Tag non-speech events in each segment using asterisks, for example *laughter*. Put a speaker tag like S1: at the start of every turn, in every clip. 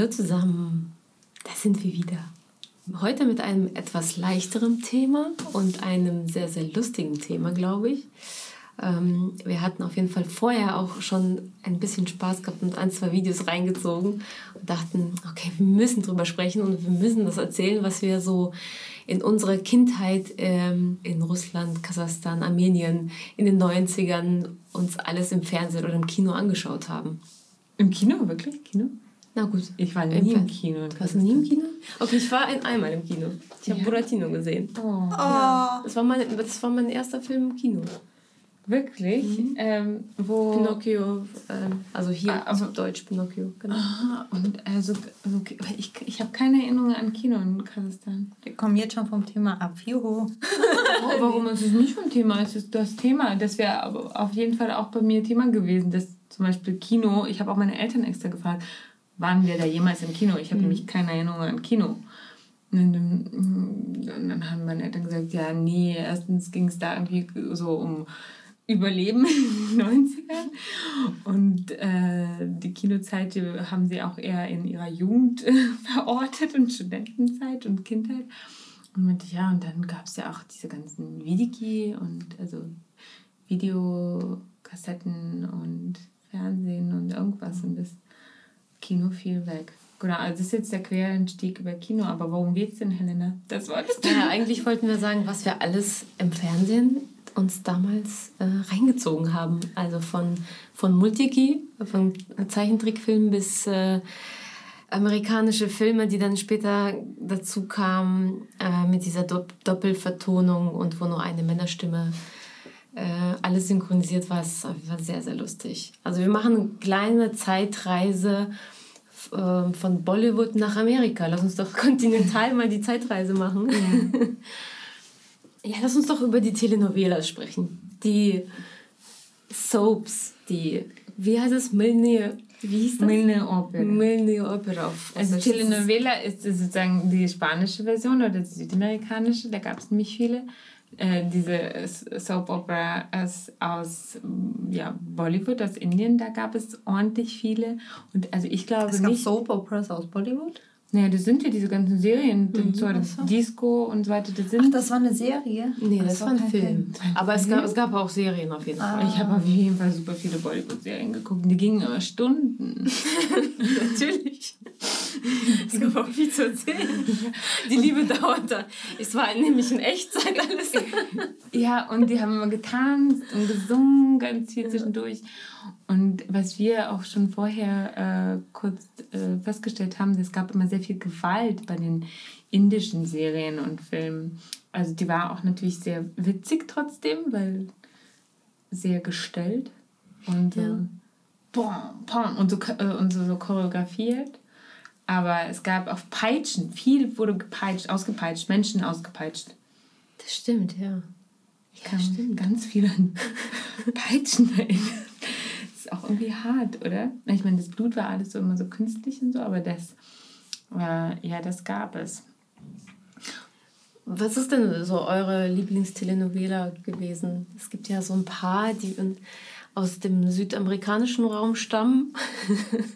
S1: Hallo zusammen. Da sind wir wieder. Heute mit einem etwas leichteren Thema und einem sehr, sehr lustigen Thema, glaube ich. Ähm, wir hatten auf jeden Fall vorher auch schon ein bisschen Spaß gehabt und ein, zwei Videos reingezogen und dachten, okay, wir müssen drüber sprechen und wir müssen das erzählen, was wir so in unserer Kindheit ähm, in Russland, Kasachstan, Armenien in den 90ern uns alles im Fernsehen oder im Kino angeschaut haben.
S2: Im Kino, wirklich? Kino?
S1: Na gut.
S2: Ich war nie
S1: Im
S2: Kino.
S1: Du warst nie im Kino? Okay, ich war in einmal im Kino. Ich habe Buratino gesehen.
S3: Oh.
S1: Das war, mein, das war mein erster Film im Kino.
S2: Wirklich? Ähm, wo?
S1: Pinocchio, ähm, also hier
S2: Ah, aber-
S1: auf Deutsch Pinocchio, genau.
S2: Ah, und also, also ich, ich habe keine Erinnerung an Kino in Kasachstan.
S3: Wir kommen jetzt schon vom Thema ab. Juhu. *laughs*
S2: Oh, warum ist es nicht vom Thema? Es ist das Thema. Das wäre aber auf jeden Fall auch bei mir Thema gewesen. Das zum Beispiel Kino. Ich habe auch meine Eltern extra gefragt, waren wir da jemals im Kino? Ich habe nämlich keine Erinnerung an Kino. Und dann, haben meine Eltern gesagt, ja, nee, erstens ging es da irgendwie so um Überleben in den 90ern. Und äh, die Kinozeit haben sie auch eher in ihrer Jugend äh, *laughs* verortet und Studentenzeit und Kindheit. Und meinte, ja, und dann gab es ja auch diese ganzen Vidiki und also Videokassetten und Fernsehen und irgendwas. Und das Kino fiel weg. Genau, also das ist jetzt der Quereinstieg über Kino, aber worum geht's denn, Helena? Das wolltest du.
S1: Ja, eigentlich wollten wir sagen, was wir alles im Fernsehen uns damals äh, reingezogen haben. Also von, von Multiki, von Zeichentrickfilmen bis äh, amerikanische Filme, die dann später dazu kamen äh, mit dieser Dopp Doppelvertonung und wo nur eine Männerstimme äh, alles synchronisiert war. Es war sehr, sehr lustig. Also wir machen eine kleine Zeitreise äh, von Bollywood nach Amerika. Lass uns doch *laughs* kontinental mal die Zeitreise machen. Ja, lass uns doch über die Telenovelas sprechen. Die Soaps, die, wie heißt es? Milne, wie hieß das?
S2: Milne Opera.
S1: Milne Opera. auf
S2: Also. Telenovela ist sozusagen die spanische Version oder die südamerikanische, da gab es nämlich viele. Äh, diese Soap Opera aus, aus mm, ja, Bollywood, aus Indien, da gab es ordentlich viele. Und also ich glaube
S3: Es gab
S2: nicht.
S3: Soap Operas aus Bollywood.
S2: Naja, das sind ja diese ganzen Serien, mhm, so,
S1: so.
S2: Disco und so weiter. Das sind
S3: Ach, das war eine Serie?
S1: Nee, das, war ein
S3: kein
S1: Film. Aber es gab, es gab auch Serien auf jeden Fall.
S2: Ich habe auf jeden Fall super viele Bollywood-Serien geguckt. Die gingen immer Stunden. *laughs*
S1: Natürlich. Es gab auch viel zu erzählen. Die Liebe dauert da. Es war nämlich in Echtzeit alles.
S2: Ja, und die haben immer getanzt und gesungen ganz viel zwischendurch. Und was wir auch schon vorher äh, kurz äh, festgestellt haben, es gab immer sehr viel Gewalt bei den indischen Serien und Filmen. Also die war auch natürlich sehr witzig trotzdem, weil sehr gestellt und so,
S1: Ja.
S2: bom, bom, und, so, äh, und so, so choreografiert. Aber es gab auch Peitschen. Viel wurde gepeitscht, ausgepeitscht, Menschen ausgepeitscht.
S1: Das stimmt, ja.
S2: Ich kann mich ganz viel an *laughs* Peitschen erinnern. Das ist auch irgendwie hart, oder? Ich meine, das Blut war alles so immer so künstlich und so, aber das, äh, ja, das gab es.
S1: Was ist denn so eure Lieblingstelenovela gewesen? Es gibt ja so ein paar, die aus dem südamerikanischen Raum stammen. *laughs*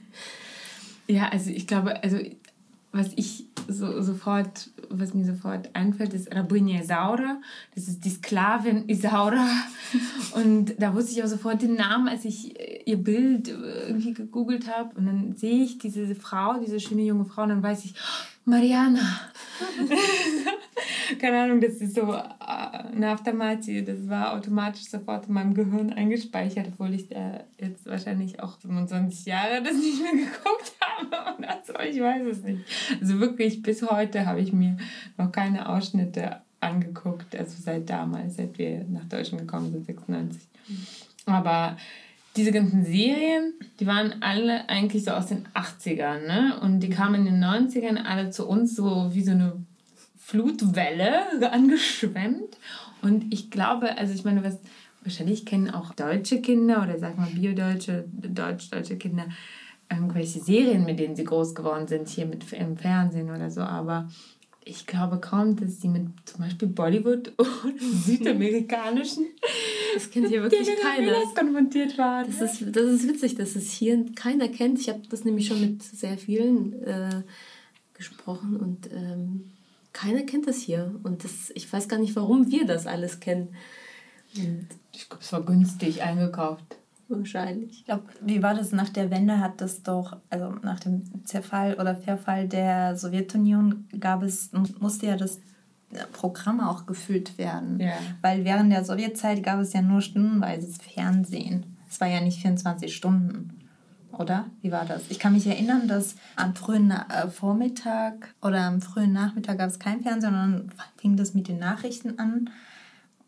S2: Ja, also ich glaube, also was ich so, sofort, was mir sofort einfällt, ist Rabinia Isaura. Das ist die Sklavin Isaura. *laughs* Und da wusste ich auch sofort den Namen, als ich äh, ihr Bild äh, irgendwie gegoogelt habe. Und dann sehe ich diese Frau, diese schöne junge Frau, und dann weiß ich, Mariana. *laughs* Keine Ahnung, das ist so äh, eine Aftermati. Das war automatisch sofort in meinem Gehirn eingespeichert, obwohl ich da jetzt wahrscheinlich auch 25 Jahre das nicht mehr *laughs* geguckt habe. Oder so, ich weiß es nicht. Also wirklich, bis heute habe ich mir noch keine Ausschnitte angeguckt. Also seit damals, seit wir nach Deutschland gekommen sind, 96. Aber diese ganzen Serien, die waren alle eigentlich so aus den 80ern, ne? Und die kamen in den 90ern alle zu uns so wie so eine Flutwelle angeschwemmt. Und ich glaube, also ich meine, was wahrscheinlich kennen auch deutsche Kinder oder sag mal biodeutsche, deutsch-deutsche Kinder irgendwelche Serien, mit denen sie groß geworden sind, hier mit im Fernsehen oder so, aber ich glaube kaum, dass sie mit zum Beispiel Bollywood *laughs* oder südamerikanischen
S1: das kennt hier wirklich keiner.
S2: konfrontiert waren.
S1: Das ist, das ist witzig, dass es hier keiner kennt. Ich habe das nämlich schon mit sehr vielen äh, gesprochen und ähm, keiner kennt das hier. Und das, ich weiß gar nicht, warum wir das alles kennen.
S2: Und ich glaube, es war günstig eingekauft.
S1: Wahrscheinlich.
S3: Ich glaube, wie war das nach der Wende? Hat das doch, also nach dem Zerfall oder Verfall der Sowjetunion gab es, musste ja das Programm auch gefüllt werden.
S2: Ja.
S3: Weil während der Sowjetzeit gab es ja nur stundenweises Fernsehen. Es war ja nicht 24 Stunden. Oder? Wie war das? Ich kann mich erinnern, dass am frühen äh, Vormittag oder am frühen Nachmittag gab es kein Fernsehen, sondern fing das mit den Nachrichten an.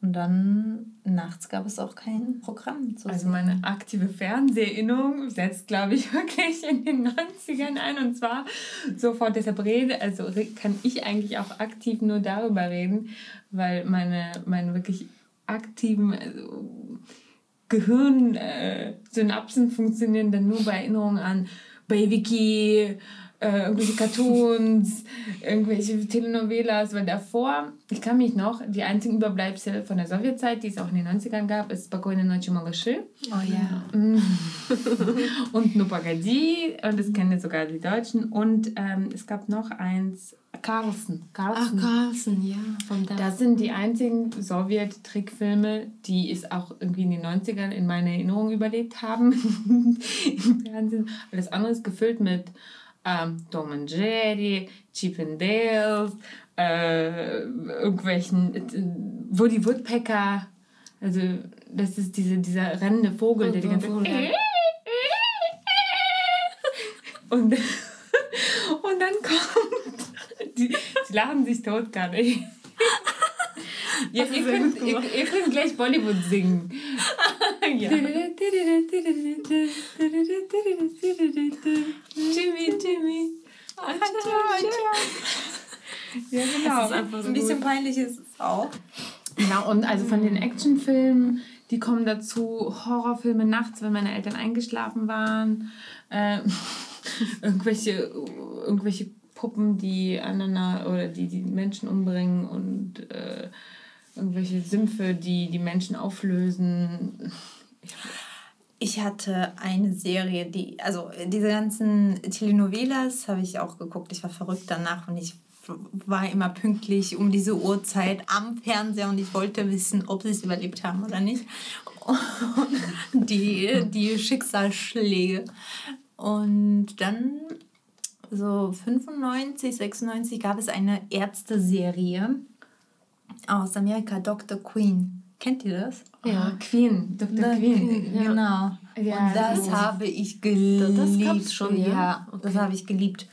S3: Und dann nachts gab es auch kein Programm.
S2: Zu also meine aktive Fernseherinnerung setzt, glaube ich, *laughs* wirklich in den 90ern ein. Und zwar sofort deshalb rede, also kann ich eigentlich auch aktiv nur darüber reden, weil meine, meine wirklich aktiven also Gehirnsynapsen äh, funktionieren dann nur bei Erinnerungen an Baby äh, irgendwelche Cartoons, *laughs* irgendwelche Telenovelas, weil davor, ich kann mich noch, die einzigen Überbleibsel von der Sowjetzeit, die es auch in den 90ern gab, ist Spokojne Nocci Malachi.
S3: Oh ja. *laughs*
S2: und Nupagadi, und das kennen sogar die Deutschen. Und ähm, es gab noch eins, Carlsen.
S1: Carlsen. Ach, Carlsen, ja.
S2: Von da. Das sind die einzigen Sowjet-Trickfilme, die es auch irgendwie in den 90ern in meiner Erinnerung überlebt haben *laughs* im Fernsehen. Alles andere ist gefüllt mit ähm, Tom and Jerry, Chip and Dale, äh, irgendwelchen äh, Woody Woodpecker. Also das ist diese, dieser rennende Vogel, der die ganze Zeit... Und, *laughs* und dann kommt... *laughs* Die, die lachen sich tot gerade. Ja, ihr, könnt, ihr, ihr, könnt gleich Bollywood singen. *laughs* ja. Jimmy, Jimmy.
S3: Ja, genau. Das ist einfach so ein bisschen gut. peinlich ist es auch.
S2: Genau, und also von den Actionfilmen, die kommen dazu, Horrorfilme nachts, wenn meine Eltern eingeschlafen waren, äh, *laughs* irgendwelche, irgendwelche Puppen, die aneinander oder die die Menschen umbringen und äh, irgendwelche Sümpfe, die die Menschen auflösen.
S3: Ich hatte eine Serie, die, also diese ganzen Telenovelas habe ich auch geguckt. Ich war verrückt danach und ich war immer pünktlich um diese Uhrzeit am Fernseher und ich wollte wissen, ob sie es überlebt haben oder nicht. die, die Schicksalsschläge. Und dann so 95, 96 gab es eine Ärzte-Serie aus Amerika, Dr. Queen. Kennt ihr das?
S2: Ja, oh, Queen, Dr. The Queen.
S3: Ja. Genau. Ja, und das habe ich geliebt. Das gab's schon, ja. ja. Das habe ich geliebt.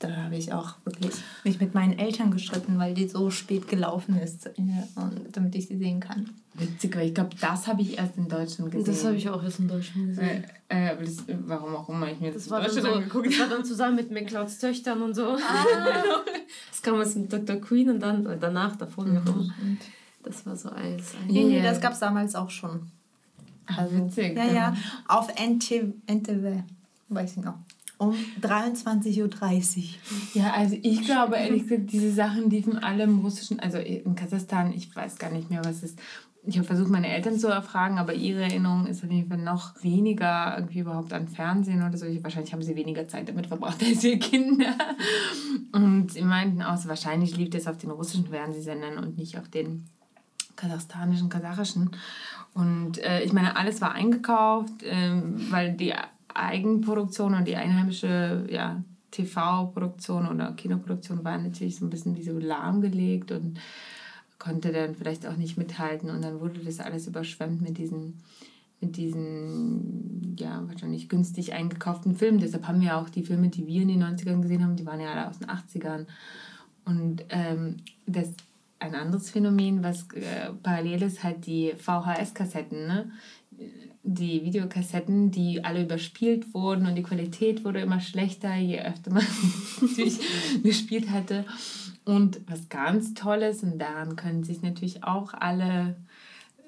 S3: Da habe ich auch wirklich mich mit meinen Eltern gestritten, weil die so spät gelaufen ist, und damit ich sie sehen kann.
S2: Witzig, weil ich glaube, das habe ich erst in Deutschland gesehen.
S1: Das habe ich auch erst in Deutschland gesehen.
S2: Äh, äh, das, warum auch immer ich mir das,
S1: das war Deutschland so, angeguckt Das war dann *laughs* zusammen mit McClouds Töchtern und so. Ah. *laughs* das kam jetzt mit Dr. Queen und dann danach, davor mhm. Das war so alles.
S3: Nee, nee, das gab es damals auch schon.
S2: Also, witzig.
S3: Ja, ja. Auf NTV, NTV weiß ich noch um 23.30 Uhr.
S2: Ja, also ich glaube ehrlich gesagt, diese Sachen liefen alle im russischen, also in Kasachstan, ich weiß gar nicht mehr, was ist. Ich habe versucht, meine Eltern zu erfragen, aber ihre Erinnerung ist auf jeden Fall noch weniger irgendwie überhaupt an Fernsehen oder so. Wahrscheinlich haben sie weniger Zeit damit verbracht *laughs* als wir Kinder. Und sie meinten auch, wahrscheinlich lief das auf den russischen Fernsehsendern und nicht auf den kasachstanischen, kasachischen. Und äh, ich meine, alles war eingekauft, ähm, weil die Eigenproduktion und die einheimische ja, TV-Produktion oder Kinoproduktion war natürlich so ein bisschen wie so lahmgelegt und konnte dann vielleicht auch nicht mithalten. Und dann wurde das alles überschwemmt mit diesen, mit diesen ja, wahrscheinlich günstig eingekauften Filmen. Deshalb haben wir auch die Filme, die wir in den 90ern gesehen haben, die waren ja alle aus den 80ern. Und ähm, das ein anderes Phänomen, was äh, parallel ist, halt die VHS-Kassetten. Ne? Die Videokassetten, die alle überspielt wurden und die Qualität wurde immer schlechter, je öfter man *laughs* natürlich gespielt hatte. Und was ganz Tolles, und daran können sich natürlich auch alle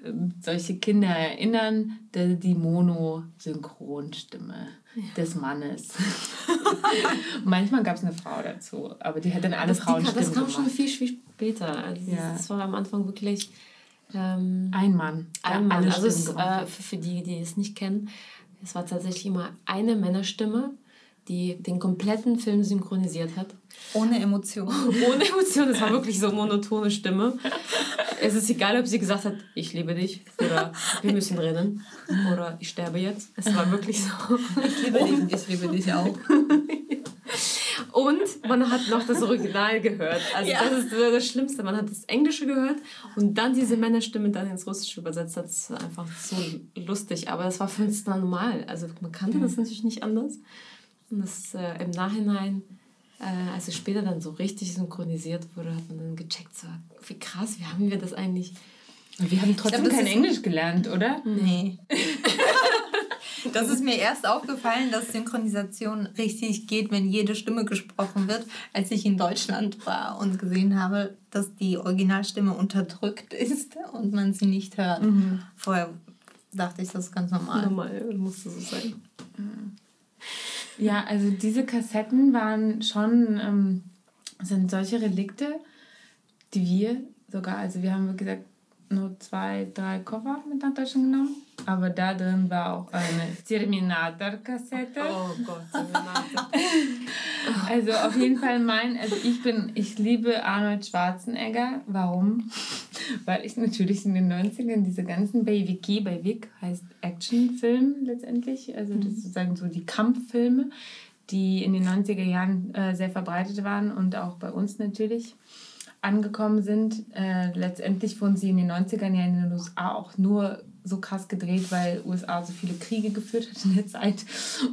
S2: ähm, solche Kinder erinnern, die, Mono-Synchronstimme des Mannes. *laughs* Manchmal gab es eine Frau dazu, aber die hat dann alle
S1: das,
S2: Frauenstimmen
S1: Das kam
S2: gemacht.
S1: schon viel, viel später. Also
S2: Ja.
S1: Das war am Anfang wirklich ähm,
S2: Ein Mann.
S1: ein Mann.
S2: alle
S1: Also es, äh, für, für die, die es nicht kennen, es war tatsächlich immer eine Männerstimme, die den kompletten Film synchronisiert hat.
S3: Ohne Emotionen. *laughs*
S1: Ohne Emotionen, es war wirklich so eine monotone Stimme. Es ist egal, ob sie gesagt hat, ich liebe dich oder wir müssen rennen oder ich sterbe jetzt. Es war wirklich so.
S3: Ich liebe dich, ich liebe dich auch. *laughs*
S1: Und man hat noch das Original gehört. Also
S3: Ja.
S1: das ist das Schlimmste. Man hat das Englische gehört und dann diese Männerstimme dann ins Russische übersetzt. Das ist einfach so lustig. Aber das war für uns dann normal. Also man kannte das natürlich nicht anders. Und das äh, im Nachhinein, äh, als es später dann so richtig synchronisiert wurde, hat man dann gecheckt, so, wie krass, wie haben wir das eigentlich...
S2: Und wir haben trotzdem
S3: das
S2: kein Englisch gelernt, oder?
S3: Nee. *laughs* Das ist mir erst aufgefallen, dass Synchronisation richtig geht, wenn jede Stimme gesprochen wird, als ich in Deutschland war und gesehen habe, dass die Originalstimme unterdrückt ist und man sie nicht hört. Vorher dachte ich, das ist ganz normal.
S1: Normal musste so sein.
S2: Ja, also diese Kassetten waren schon, ähm, sind solche Relikte, die wir sogar, also wir haben wie gesagt nur zwei, drei Koffer mit nach Deutschland genommen, aber da drin war auch eine Terminator-Kassette.
S1: Oh Gott, Renate. *laughs*
S2: Also auf jeden Fall mein, also ich bin, ich liebe Arnold Schwarzenegger. Warum? *laughs* Weil ich natürlich in den 90ern diese ganzen bei Vicky, bei Vic heißt Actionfilm letztendlich, also das ist sozusagen so die Kampffilme, die in den 90er Jahren äh, sehr verbreitet waren und auch bei uns natürlich angekommen sind. Äh, letztendlich wurden sie in den 90ern ja in den USA auch nur so krass gedreht, weil USA so viele Kriege geführt hat in der Zeit.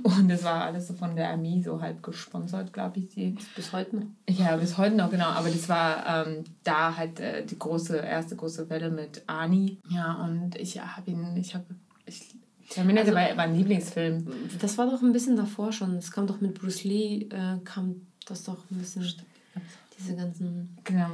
S2: Und das war alles so von der Armee so halb gesponsert, glaube ich. Die,
S1: Bis heute noch.
S2: ja, bis heute noch, genau. Aber das war ähm, da halt äh, die große, erste große Welle mit Ani. Ja, und ich habe ihn, ich habe, ich, Terminator
S1: Also-
S2: war mein Lieblingsfilm.
S1: Das war doch ein bisschen davor schon. Es kam doch mit Bruce Lee, äh, kam das doch ein bisschen. Diese ganzen.
S2: Genau.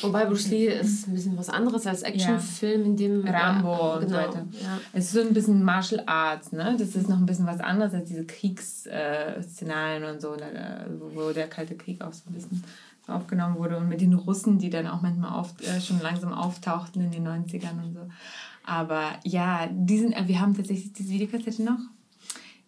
S1: Wobei Bruce Lee ist ein bisschen was anderes als Actionfilm, in dem.
S2: Rambo und so
S1: genau,
S2: weiter.
S1: Ja.
S2: Es ist so ein bisschen Martial Arts, ne? Das ist noch ein bisschen was anderes als diese Kriegsszenarien und so, äh, wo der Kalte Krieg auch so ein bisschen aufgenommen wurde. Und mit den Russen, die dann auch manchmal oft, äh, schon langsam auftauchten in den 90ern und so. Aber ja, diesen, äh, wir haben tatsächlich diese Videokassette noch.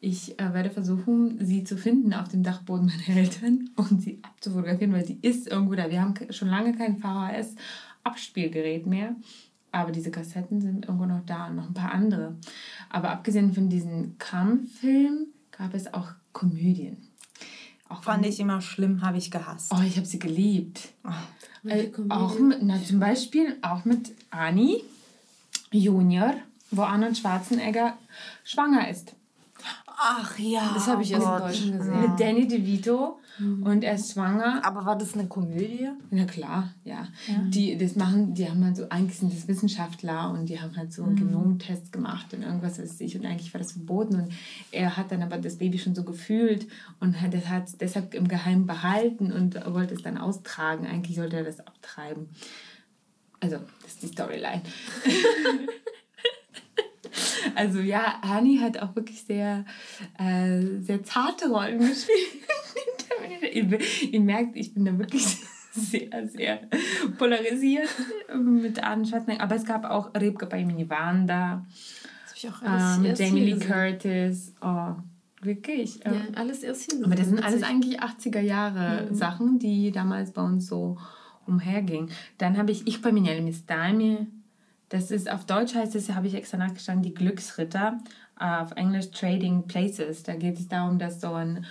S2: Ich äh, werde versuchen, sie zu finden auf dem Dachboden meiner Eltern und sie abzufotografieren, weil sie ist irgendwo da. Wir haben schon lange kein VHS-Abspielgerät mehr. Aber diese Kassetten sind irgendwo noch da und noch ein paar andere. Aber abgesehen von diesen Kampffilmen gab es auch Komödien. Auch
S3: Fand ich immer schlimm, habe ich gehasst.
S2: Oh, ich habe sie geliebt.
S1: Welche
S2: Äh, auch mit, na, zum Beispiel auch mit Ani Junior, wo Arnold Schwarzenegger schwanger ist.
S3: Ach ja.
S1: Das habe ich erst in
S3: Gott.
S1: Deutschland gesehen.
S2: Mit Danny DeVito und er ist schwanger.
S3: Aber war das eine Komödie?
S2: Na klar, ja. Die das machen, die haben halt so, eigentlich sind das Wissenschaftler und die haben halt so einen Genomtest gemacht und irgendwas weiß ich und eigentlich war das verboten und er hat dann aber das Baby schon so gefühlt und hat das hat es deshalb im Geheimen behalten und wollte es dann austragen. Eigentlich sollte er das abtreiben. Also, das ist die Storyline. *laughs* Also ja, Hani hat auch wirklich sehr, äh, sehr zarte Rollen gespielt. *laughs* ihr, ihr merkt, ich bin da wirklich *laughs* sehr, sehr polarisiert mit Arne Schwarzenegger. Aber es gab auch Rebke bei
S1: Minivan
S2: da.
S1: Ähm,
S2: Jamie Lee Curtis. Oh, wirklich.
S1: Ja,
S2: ähm,
S1: alles erst hier.
S2: Aber das sind alles eigentlich 80er Jahre
S1: mhm.
S2: Sachen, die damals bei uns so umhergingen. Dann habe ich Ich bei Miss Mistami das ist auf Deutsch heißt es, habe ich extra nachgestanden, die Glücksritter. Äh, Auf Englisch Trading Places. Da geht es darum, dass so ein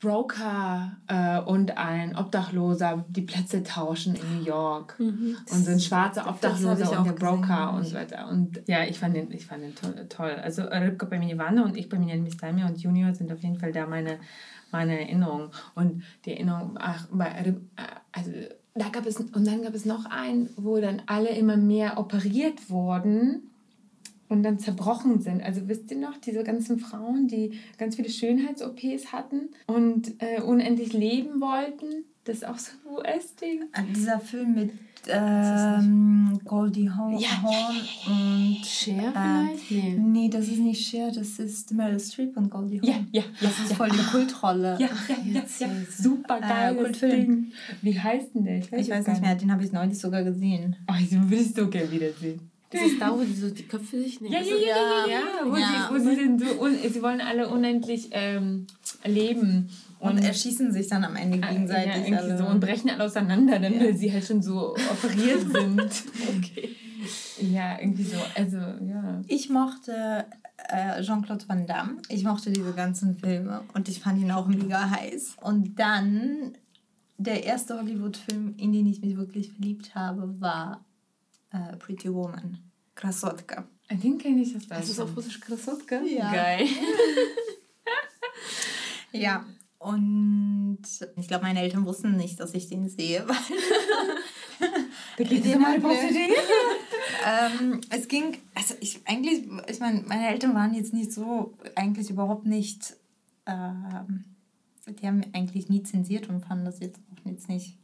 S2: Broker äh, und ein Obdachloser die Plätze tauschen in New York. Und so ein schwarzer Obdachloser und der
S3: gesehen,
S2: Broker
S3: glaub
S2: und so weiter. Und ja, ich fand den, ich fand den toll. toll. Also bei Wanda und ich bei Mistami und Junior sind auf jeden Fall da meine, meine Erinnerungen. Und die Erinnerung, ach, bei, äh, also da gab es, und dann gab es noch einen, wo dann alle immer mehr operiert wurden. und dann zerbrochen sind. Also wisst ihr noch, diese ganzen Frauen, die ganz viele Schönheits-OPs hatten und äh, unendlich leben wollten? Das ist auch so ein US-Ding.
S3: Dieser Film mit ähm, Goldie Hawn
S1: Ja, ja, ja,
S3: und
S1: Cher
S3: äh,
S1: vielleicht? Nee.
S3: Nee, das ist nicht Cher, das ist Meryl Streep und Goldie Hawn.
S2: Ja, ja, ja.
S3: Das ist voll die Kultrolle.
S2: Ja, ja, ja. Super geil.
S3: Äh, Kultfilm.
S2: Ding. Wie heißt denn der?
S3: Ich weiß
S2: gar
S3: nicht mehr, den habe ich neulich sogar gesehen.
S2: Oh, ich will es so gerne wiedersehen.
S1: Das ist da, wo die so die Köpfe sich nehmen.
S2: Ja, ja, ja, ja, ja, ja. Wo,
S3: Ja.
S2: Sie, wo sie sind so, un sie wollen alle unendlich ähm, leben.
S3: Und erschießen sich dann am Ende
S2: äh,
S3: gegenseitig.
S2: ja, irgendwie
S3: alle.
S2: so und brechen alle auseinander, dann, weil sie halt schon so operiert *laughs* sind.
S1: Okay.
S2: ja, irgendwie so. Also, ja.
S3: Ich mochte äh, Jean-Claude Van Damme. Ich mochte diese ganzen Filme und ich fand ihn auch mega heiß. Und dann der erste Hollywood-Film, in den ich mich wirklich verliebt habe, war äh, Pretty Woman. Krasotka.
S2: Den kenne ich das
S1: Das ist auf Russisch Krasotka?
S3: Ja.
S1: Geil. *laughs*
S3: Ja. Und ich glaube, meine Eltern wussten nicht, dass ich den sehe. *laughs* Den
S2: es mal Prostituierte. *laughs*
S3: ähm, es ging, also ich eigentlich, ich meine, meine Eltern waren jetzt nicht so, eigentlich überhaupt nicht, ähm, die haben eigentlich nie zensiert und fanden das jetzt auch jetzt nicht,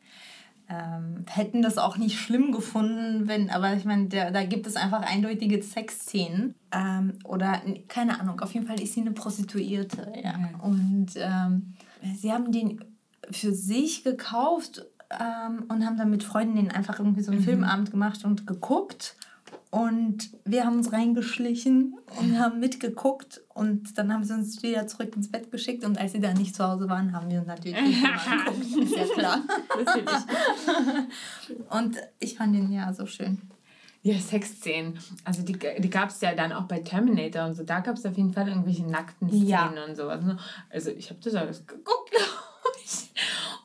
S3: ähm, hätten das auch nicht schlimm gefunden, wenn, aber ich meine, da gibt es einfach eindeutige Sexszenen. Ähm, oder, keine Ahnung, auf jeden Fall ist sie eine Prostituierte, ja.
S2: Ja.
S3: Und ähm, sie haben den für sich gekauft ähm, und haben dann mit Freundinnen einfach irgendwie so einen Filmabend gemacht und geguckt. Und wir haben uns reingeschlichen und haben mitgeguckt. Und dann haben sie uns wieder zurück ins Bett geschickt. Und als sie dann nicht zu Hause waren, haben wir uns natürlich *laughs* Film angeguckt. Ist ja klar. *laughs* Und ich fand den ja so schön.
S2: Ja, Sexszenen. Also die, die gab es ja dann auch bei Terminator und so. Da gab es auf jeden Fall irgendwelche nackten Szenen
S3: Ja.
S2: und sowas. ne? Also ich habe das alles geguckt, *laughs* glaube ich.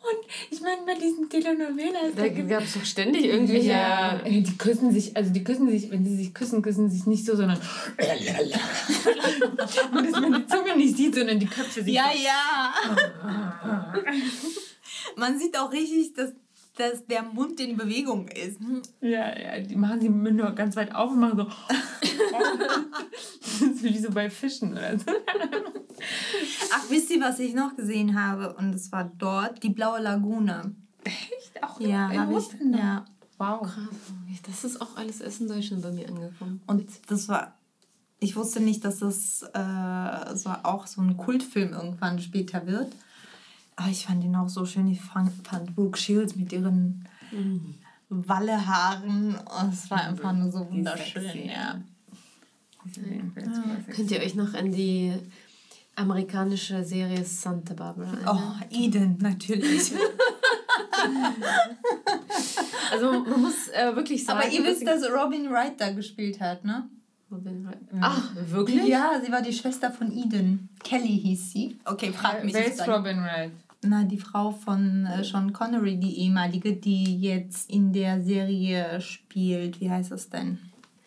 S2: Und ich meine, bei diesen Telenovelas...
S1: Da gab es doch ständig irgendwelche.
S2: Ja, die küssen sich, also die küssen sich, wenn sie sich küssen, küssen sie sich nicht so, sondern *laughs* und dass man die Zunge nicht sieht, sondern die Köpfe sich
S3: Ja,
S2: so.
S3: ja. *laughs* Man sieht auch richtig, dass, dass der Mund in Bewegung ist.
S2: Ja, ja, die machen die Münder ganz weit auf und machen so. *laughs* das ist wie so bei Fischen oder so.
S3: Ach, wisst ihr, was ich noch gesehen habe? Und es war dort die Blaue Lagune.
S2: Echt? Auch
S3: Ja,
S2: in. Russland?
S3: Ja.
S2: Wow.
S1: Krass. Das ist auch alles erst in Deutschland bei mir angekommen.
S3: Und das war. Ich wusste nicht, dass das äh, so auch so ein Kultfilm irgendwann später wird. Aber ich fand ihn auch so schön. Ich fand, fand Brooke Shields mit ihren Wallehaaren. Oh, Es war einfach nur so wunderschön.
S2: sexy,
S3: Ja.
S1: Könnt ihr euch noch an die amerikanische Serie Santa Barbara erinnern?
S3: Oh, Eden, natürlich. *laughs*
S1: Also man muss äh, wirklich sagen...
S3: Aber ihr wisst,
S1: dass
S3: Robin Wright da gespielt hat, ne?
S1: Robin Wright- Ach, wirklich?
S3: Ja, sie war die Schwester von Eden. Kelly hieß sie. Okay, frag mich
S2: Wer ist Robin Wright?
S3: Na, die Frau von äh, Sean Connery, die ehemalige, die jetzt in der Serie spielt. Wie heißt das denn?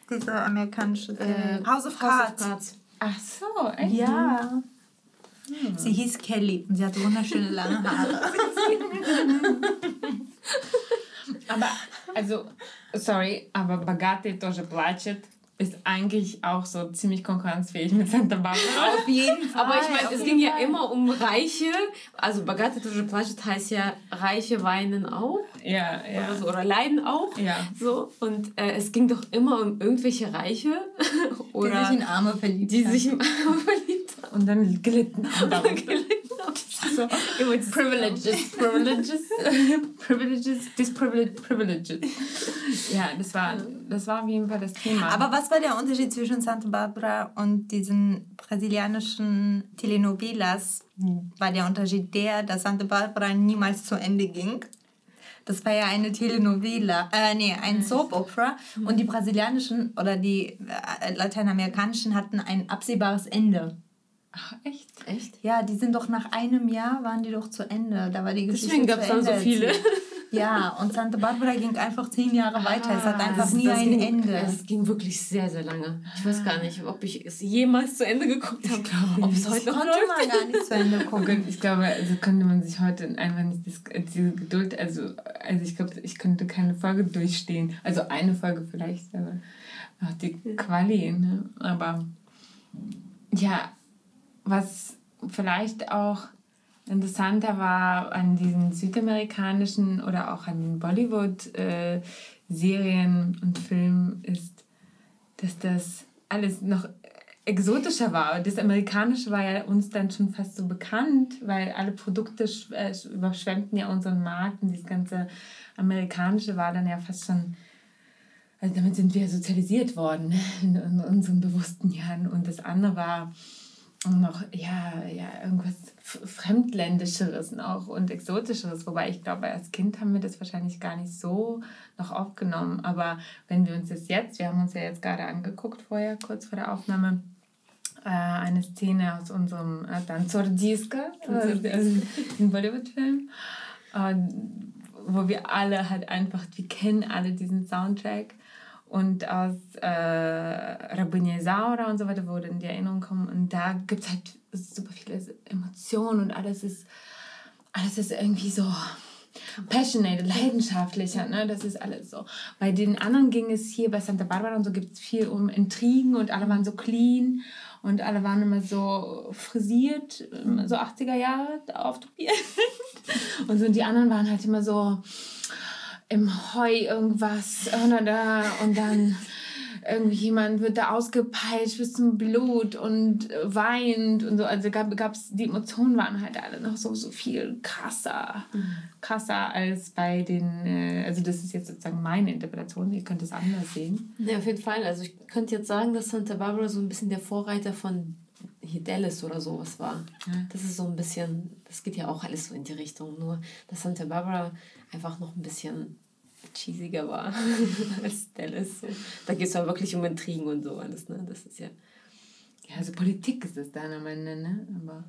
S3: Diese amerikanische Serie.
S1: Äh,
S3: House of Cards.
S2: Ach so, echt?
S3: Ja. Sie hieß Kelly und sie hatte wunderschöne lange Haare. *laughs*
S2: Aber, also, sorry, aber Bagate тоже плачет ist eigentlich auch so ziemlich konkurrenzfähig mit Santa Barbara. *laughs*
S3: Auf jeden Fall.
S1: Aber ich meine, es ging
S3: Fall.
S1: ja immer um Reiche. Also Bagate Duże Plaget heißt ja, Reiche weinen auch.
S2: Ja, ja.
S1: Oder, so, oder leiden auch.
S2: Ja.
S1: So. Und äh, es ging doch immer um irgendwelche Reiche. *laughs* oder die
S3: sich in Arme verliebt
S1: Die
S3: haben.
S1: sich in Arme *laughs* verliebt haben.
S2: Und dann gelitten haben so, Privileges, Privileges, *laughs* Privileges, Disprivileges, Privileges. Ja, das war, das war auf jeden Fall das Thema.
S3: Aber was war der Unterschied zwischen Santa Barbara und diesen brasilianischen Telenovelas? War der Unterschied der, dass Santa Barbara niemals zu Ende ging? Das war ja eine Telenovela, äh, nee, ein Soap Opera. Und die brasilianischen oder die äh, lateinamerikanischen hatten ein absehbares Ende.
S2: Ach, echt?
S1: Echt?
S3: Ja, die sind doch nach einem Jahr waren die doch zu Ende. Da war die Geschichte
S1: Deswegen gab's
S3: zu
S1: dann so viele. *laughs*
S3: Ja, und Santa Barbara ging einfach zehn Jahre weiter. es hat einfach
S1: Das-
S3: nie
S1: das
S3: ein
S1: ging,
S3: Ende.
S1: Es ging wirklich sehr, sehr lange. Ich weiß gar nicht, ob ich es jemals zu Ende geguckt habe. Ob es heute noch
S3: konnte
S1: läuft.
S3: man gar nicht zu Ende *laughs* gucken.
S2: Ich glaube, also könnte man sich heute einfach nicht diese Geduld, also, also ich glaube, ich könnte keine Folge durchstehen. Also eine Folge vielleicht, aber Ach, die Quali, ne? Aber ja, was vielleicht auch interessanter war an diesen südamerikanischen oder auch an den Bollywood-Serien und Filmen ist, dass das alles noch exotischer war. Das Amerikanische war ja uns dann schon fast so bekannt, weil alle Produkte äh, überschwemmten ja unseren Markt und dieses ganze Amerikanische war dann ja fast schon, also damit sind wir sozialisiert worden *laughs* in unseren bewussten Jahren und das andere war noch, ja, ja, irgendwas Fremdländischeres noch und Exotischeres. Wobei ich glaube, als Kind haben wir das wahrscheinlich gar nicht so noch aufgenommen. Aber wenn wir uns das jetzt, wir haben uns ja jetzt gerade angeguckt vorher, kurz vor der Aufnahme, äh, eine Szene aus unserem äh, Danzordiska, äh, *laughs* ein Bollywood-Film, äh, wo wir alle halt einfach, wir kennen alle diesen Soundtrack und aus äh, Rabbini Saura und so weiter, wo dann die Erinnerungen kommen. Und da gibt es halt super viele Emotionen und alles ist, alles ist irgendwie so passionate, leidenschaftlicher, ne? Das ist alles so. Bei den anderen ging es hier bei Santa Barbara und so gibt es viel um Intrigen und alle waren so clean und alle waren immer so frisiert, so 80er Jahre auftupiert. *laughs* und so und die anderen waren halt immer so im Heu irgendwas oder und dann irgendjemand wird da ausgepeitscht bis zum Blut und weint und so. Also gab es die Emotionen waren halt alle noch so so viel krasser, krasser als bei den. Äh, also das ist jetzt sozusagen meine Interpretation. Ihr könnt es anders sehen.
S1: Ja, auf jeden Fall. Also ich könnte jetzt sagen, dass Santa Barbara so ein bisschen der Vorreiter von hier Dallas oder sowas war. Das ist so ein bisschen, das geht ja auch alles so in die Richtung, nur dass Santa Barbara einfach noch ein bisschen cheesiger war *laughs* als Dallas. So. Da geht es ja wirklich um Intrigen und so alles. Ne? Das ist ja.
S2: Ja, also Politik ist es dann am Ende, ne? Aber.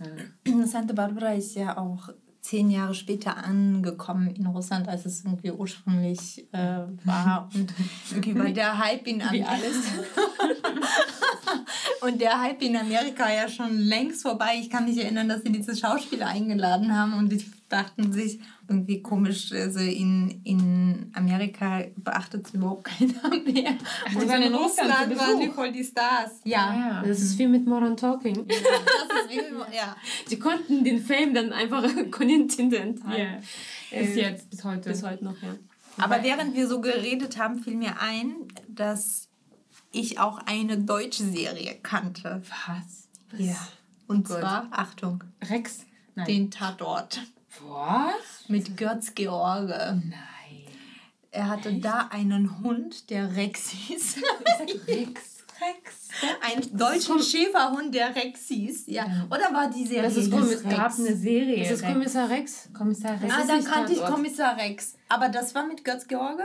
S3: Ja. Santa Barbara ist ja auch zehn Jahre später angekommen in Russland, als es irgendwie ursprünglich äh, war. *laughs* Und irgendwie war der Hype in alles. *laughs* und der Hype in Amerika ja schon längst vorbei. Ich kann mich erinnern, dass sie diese Schauspieler eingeladen haben und die dachten sich, irgendwie komisch, also in, in Amerika beachtet es überhaupt *laughs* keiner mehr. Ach, und in Russland
S1: waren die voll die Stars. Ja, ja. das ist wie mit Modern Talking. das ist wie mit, ja. Die konnten den Fame dann einfach *laughs* kontinent
S2: ja. Bis äh, jetzt, bis heute.
S1: Bis heute noch, ja.
S3: Aber während wir so geredet haben, fiel mir ein, dass ich auch eine deutsche Serie kannte. Was? Ja. Und Gut. zwar, Achtung.
S2: Rex?
S3: Nein. Den Tatort. Was? Mit Götz George. Nein. Er hatte Echt? da einen Hund, der *laughs* Rex hieß. Rex. Rex. Ein deutschen Schäferhund, der Rex hieß. Ja. Oder war die Serie? Das ist
S1: es gab eine Serie. Das ist Kommissar Rex.
S3: Kommissar Rex. Ah, dann kannte ich Kommissar Rex. Aber das war mit Götz George?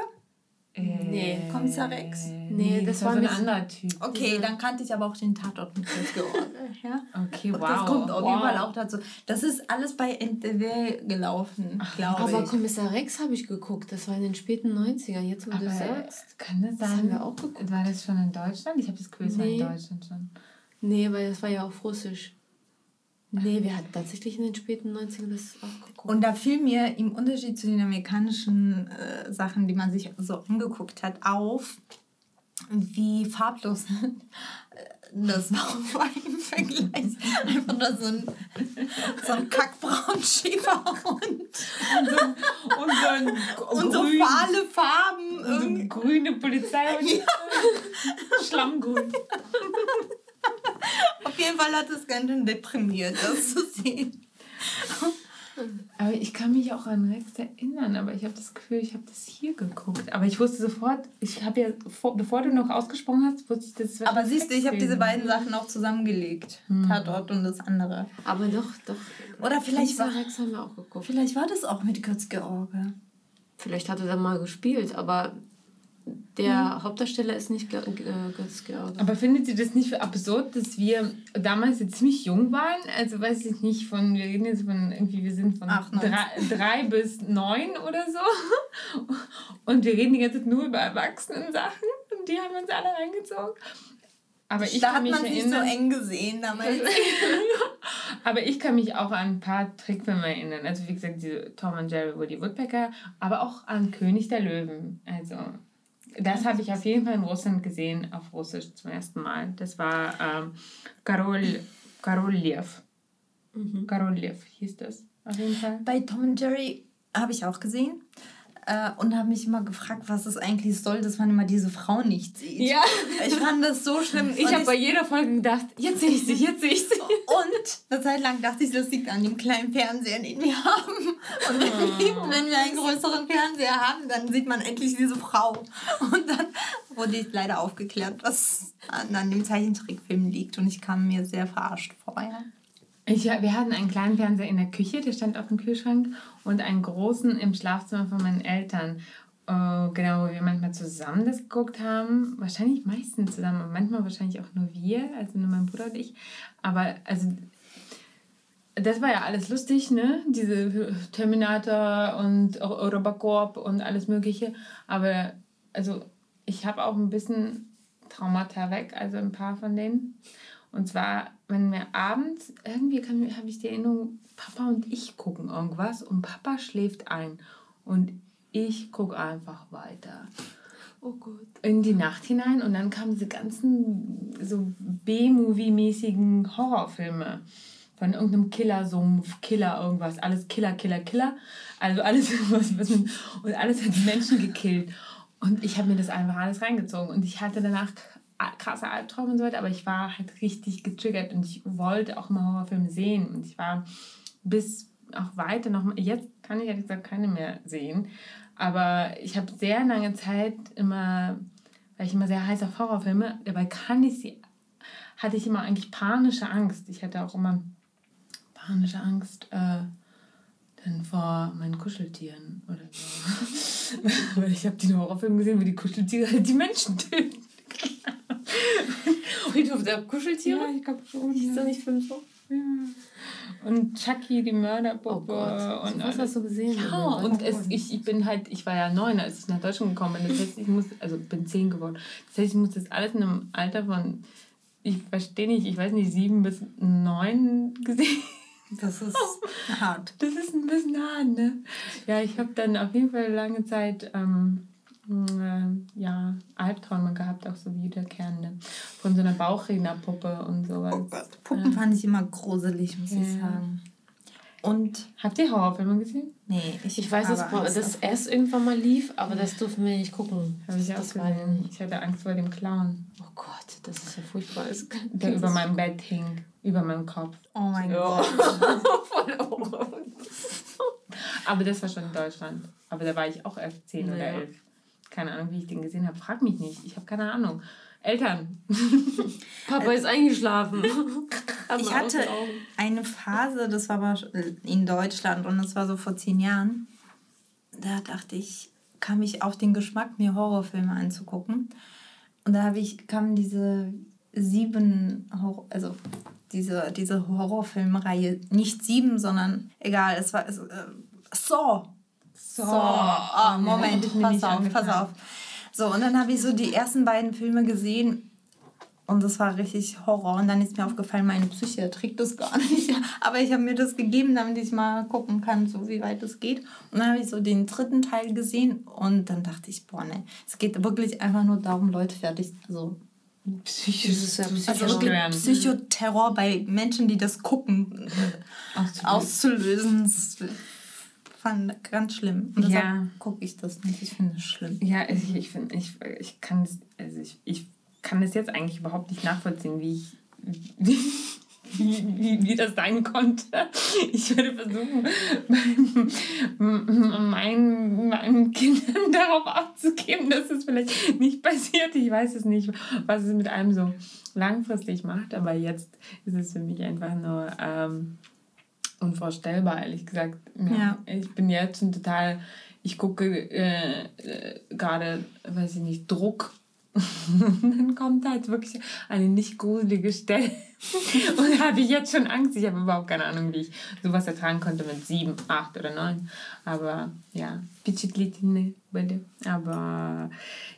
S3: Nee. Kommissar Rex? Nee, das, das war so ein anderer Typ. Okay, dann kannte ich aber auch den Tatort mit *laughs* ja? Okay, wow. Das kommt auf wow. jeden Fall auch dazu. Das ist alles bei NTW gelaufen,
S1: glaube ich. Aber Kommissar Rex habe ich geguckt. Das war in den späten 90ern. Jetzt, wo aber du sagst. Kann das
S2: sein? Das haben wir auch geguckt. War das schon in Deutschland? Ich habe das Quiz nee. in Deutschland schon.
S1: Nee, weil das war ja auf Russisch. Nee, wir hatten tatsächlich in den späten 90ern das auch geguckt.
S3: Und da fiel mir im Unterschied zu den amerikanischen äh, Sachen, die man sich so angeguckt hat, auf, wie farblos *laughs* das war im Vergleich. *laughs* Einfach nur so ein, so ein kackbraun Schäferhund. Und so, und so, ein und so *laughs* fahle Farben.
S2: Und so grüne Polizei und ja. Schlammgrün.
S3: Auf jeden Fall hat es ganz schön deprimiert, das zu sehen.
S2: Aber ich kann mich auch an Rex erinnern, aber ich habe das Gefühl, ich habe das hier geguckt. Aber ich wusste sofort, ich habe ja, vor, bevor du noch ausgesprochen hast, wusste ich das.
S3: Aber siehst du, ich habe diese beiden Sachen auch zusammengelegt. Hm. Tatort und das andere.
S1: Aber doch, doch.
S3: Oder vielleicht war, Rex haben wir auch geguckt. Vielleicht war das auch mit Götz George.
S1: Vielleicht hat er da mal gespielt, aber der hm. Hauptdarsteller ist nicht Götz George.
S2: Aber findet ihr das nicht für absurd, dass wir damals jetzt ziemlich jung waren? Also weiß ich nicht, von, wir reden jetzt von irgendwie, wir sind von Ach, drei, drei, bis neun oder so. Und wir reden die ganze Zeit nur über Erwachsenen-Sachen und die haben uns alle reingezogen. Aber ich da kann hat mich man sich so eng gesehen damals. *laughs* aber ich kann mich auch an ein paar Trickfilme erinnern. Also wie gesagt, diese Tom und Jerry Woody Woodpecker, aber auch an König der Löwen. Also Das habe ich auf jeden Fall in Russland gesehen, auf Russisch zum ersten Mal. Das war ähm, Karol, Karol Lev. Karol Lev hieß das auf jeden Fall.
S3: Bei Tom und Jerry habe ich auch gesehen. Äh, und habe mich immer gefragt, was es eigentlich soll, dass man immer diese Frau nicht sieht.
S2: Ja.
S3: Ich fand das so schlimm.
S2: Ich habe bei jeder Folge gedacht, jetzt sehe ich sie, jetzt sehe ich sie.
S3: Und eine Zeit lang dachte ich, das liegt an dem kleinen Fernseher, den wir haben. Und wenn, wenn wir einen größeren Fernseher haben, dann sieht man endlich diese Frau. Und dann wurde ich leider aufgeklärt, was an, an dem Zeichentrickfilm liegt. Und ich kam mir sehr verarscht vor. Ja.
S2: Ich, wir hatten einen kleinen Fernseher in der Küche, der stand auf dem Kühlschrank, und einen großen im Schlafzimmer von meinen Eltern. Äh, genau, wo wir manchmal zusammen das geguckt haben. Wahrscheinlich meistens zusammen, aber manchmal wahrscheinlich auch nur wir, also nur mein Bruder und ich. Aber also das war ja alles lustig, ne? Diese Terminator und Robocop und alles Mögliche. Aber also ich habe auch ein bisschen Traumata weg, also ein paar von denen. Und zwar, wenn wir abends, irgendwie habe ich die Erinnerung, Papa und ich gucken irgendwas und Papa schläft ein und ich gucke einfach weiter.
S1: Oh Gott.
S2: In die Nacht hinein und dann kamen diese ganzen so B-Movie-mäßigen Horrorfilme von irgendeinem Killersumpf, Killer irgendwas, alles Killer, Killer, Killer. Also alles *laughs* was, was und alles hat Menschen gekillt. Und ich habe mir das einfach alles reingezogen und ich hatte danach krasse Albträume und so weiter, aber ich war halt richtig getriggert und ich wollte auch mal Horrorfilme sehen und ich war bis auch weiter noch, jetzt kann ich ehrlich gesagt keine mehr sehen, aber ich habe sehr lange Zeit immer, weil ich immer sehr heiß auf Horrorfilme, dabei kann ich sie, hatte ich immer eigentlich panische Angst. Ich hatte auch immer panische Angst, äh, dann vor meinen Kuscheltieren oder so. *laughs* Weil ich habe die Horrorfilme gesehen, wo die Kuscheltiere halt die Menschen töten.
S1: Friedhof der Kuscheltiere?
S2: Ja, ich glaube schon.
S1: Ist das nicht Film so?
S2: Ja. Und Chucky, die Mörderpuppe.
S1: Oh Gott.
S2: Und
S1: Was hast du gesehen?
S2: Ja, und es, ich, ich bin halt, ich war ja neun, als ich nach Deutschland gekommen bin. Das heißt, ich muss, also bin zehn geworden. Das heißt, ich muss das alles in einem Alter von, ich verstehe nicht, ich weiß nicht, sieben bis neun gesehen.
S3: Das ist *laughs* hart.
S2: Das ist ein bisschen hart, ne? Ja, ich habe dann auf jeden Fall lange Zeit ähm, äh, ja, Albträume gehabt, auch so wiederkehrende. Von so einer Bauchrednerpuppe und sowas.
S3: Oh Gott, Puppen fand ich immer gruselig, muss ich
S2: Ja.
S3: sagen. Und
S2: Habt ihr Horrorfilme gesehen?
S3: nee, ich,
S1: Ich weiß, dass das erst irgendwann mal lief, aber das durften wir nicht gucken.
S2: Habe ich auch
S1: das war
S2: gesehen. Ich hatte Angst vor dem Clown,
S1: Oh Gott, das ist ja furchtbar. Das
S2: der über meinem Bett hing, über meinem Kopf.
S3: Oh mein
S1: Ja.
S3: Gott. *laughs*
S1: Voll Horror.
S2: Aber das war schon in Deutschland. Aber da war ich auch erst 10 oder
S1: Ja.
S2: 11. Keine Ahnung, wie ich den gesehen habe. Frag mich nicht. Ich habe keine Ahnung. Eltern. *laughs*
S1: Papa ist eingeschlafen. *laughs* Aber
S3: Ich hatte eine Phase, das war aber in Deutschland und das war so vor zehn Jahren. Da dachte ich, kam ich auf den Geschmack, mir Horrorfilme anzugucken. Und da habe ich, kamen diese sieben, Horror, also diese, diese Horrorfilmreihe, nicht sieben, sondern egal, es war es, äh, Saw.
S2: So.
S3: Ah, Moment,
S2: ich mir
S3: pass
S2: nicht
S3: auf, pass auf. So, und dann habe ich so die ersten beiden Filme gesehen und das war richtig Horror. Und dann ist mir aufgefallen, meine Psyche trägt das gar *laughs* nicht. Aber ich habe mir das gegeben, damit ich mal gucken kann, so wie weit es geht. Und dann habe ich so den dritten Teil gesehen und dann dachte ich, boah, ne, es geht wirklich einfach nur darum, Leute fertig, also
S2: Psychisch.
S1: Das ist ja
S3: also. Psychoterror bei Menschen, die das gucken,
S2: Auszulösen.
S3: auszulösen. Das fand ganz schlimm. Und deshalb
S2: Ja.
S3: gucke ich das nicht. Ich finde es schlimm.
S2: Ja, ich, ich finde, ich, ich kann es, also ich, ich kann das jetzt eigentlich überhaupt nicht nachvollziehen, wie ich, wie, wie, wie, wie das sein konnte. Ich werde versuchen, meinem, meinen, meinen Kindern *laughs* darauf abzugeben, dass es vielleicht nicht passiert. Ich weiß es nicht, was es mit einem so langfristig macht, aber jetzt ist es für mich einfach nur ähm, unvorstellbar, ehrlich gesagt.
S3: Ja.
S2: Ich bin jetzt schon total, ich gucke äh, äh, gerade, weiß ich nicht, Druck. Und *laughs* dann kommt halt wirklich eine nicht gruselige Stelle. *laughs* Und da habe ich jetzt schon Angst. Ich habe überhaupt keine Ahnung, wie ich sowas ertragen konnte mit sieben, acht oder neun. Aber ja, впечатлительные были. Aber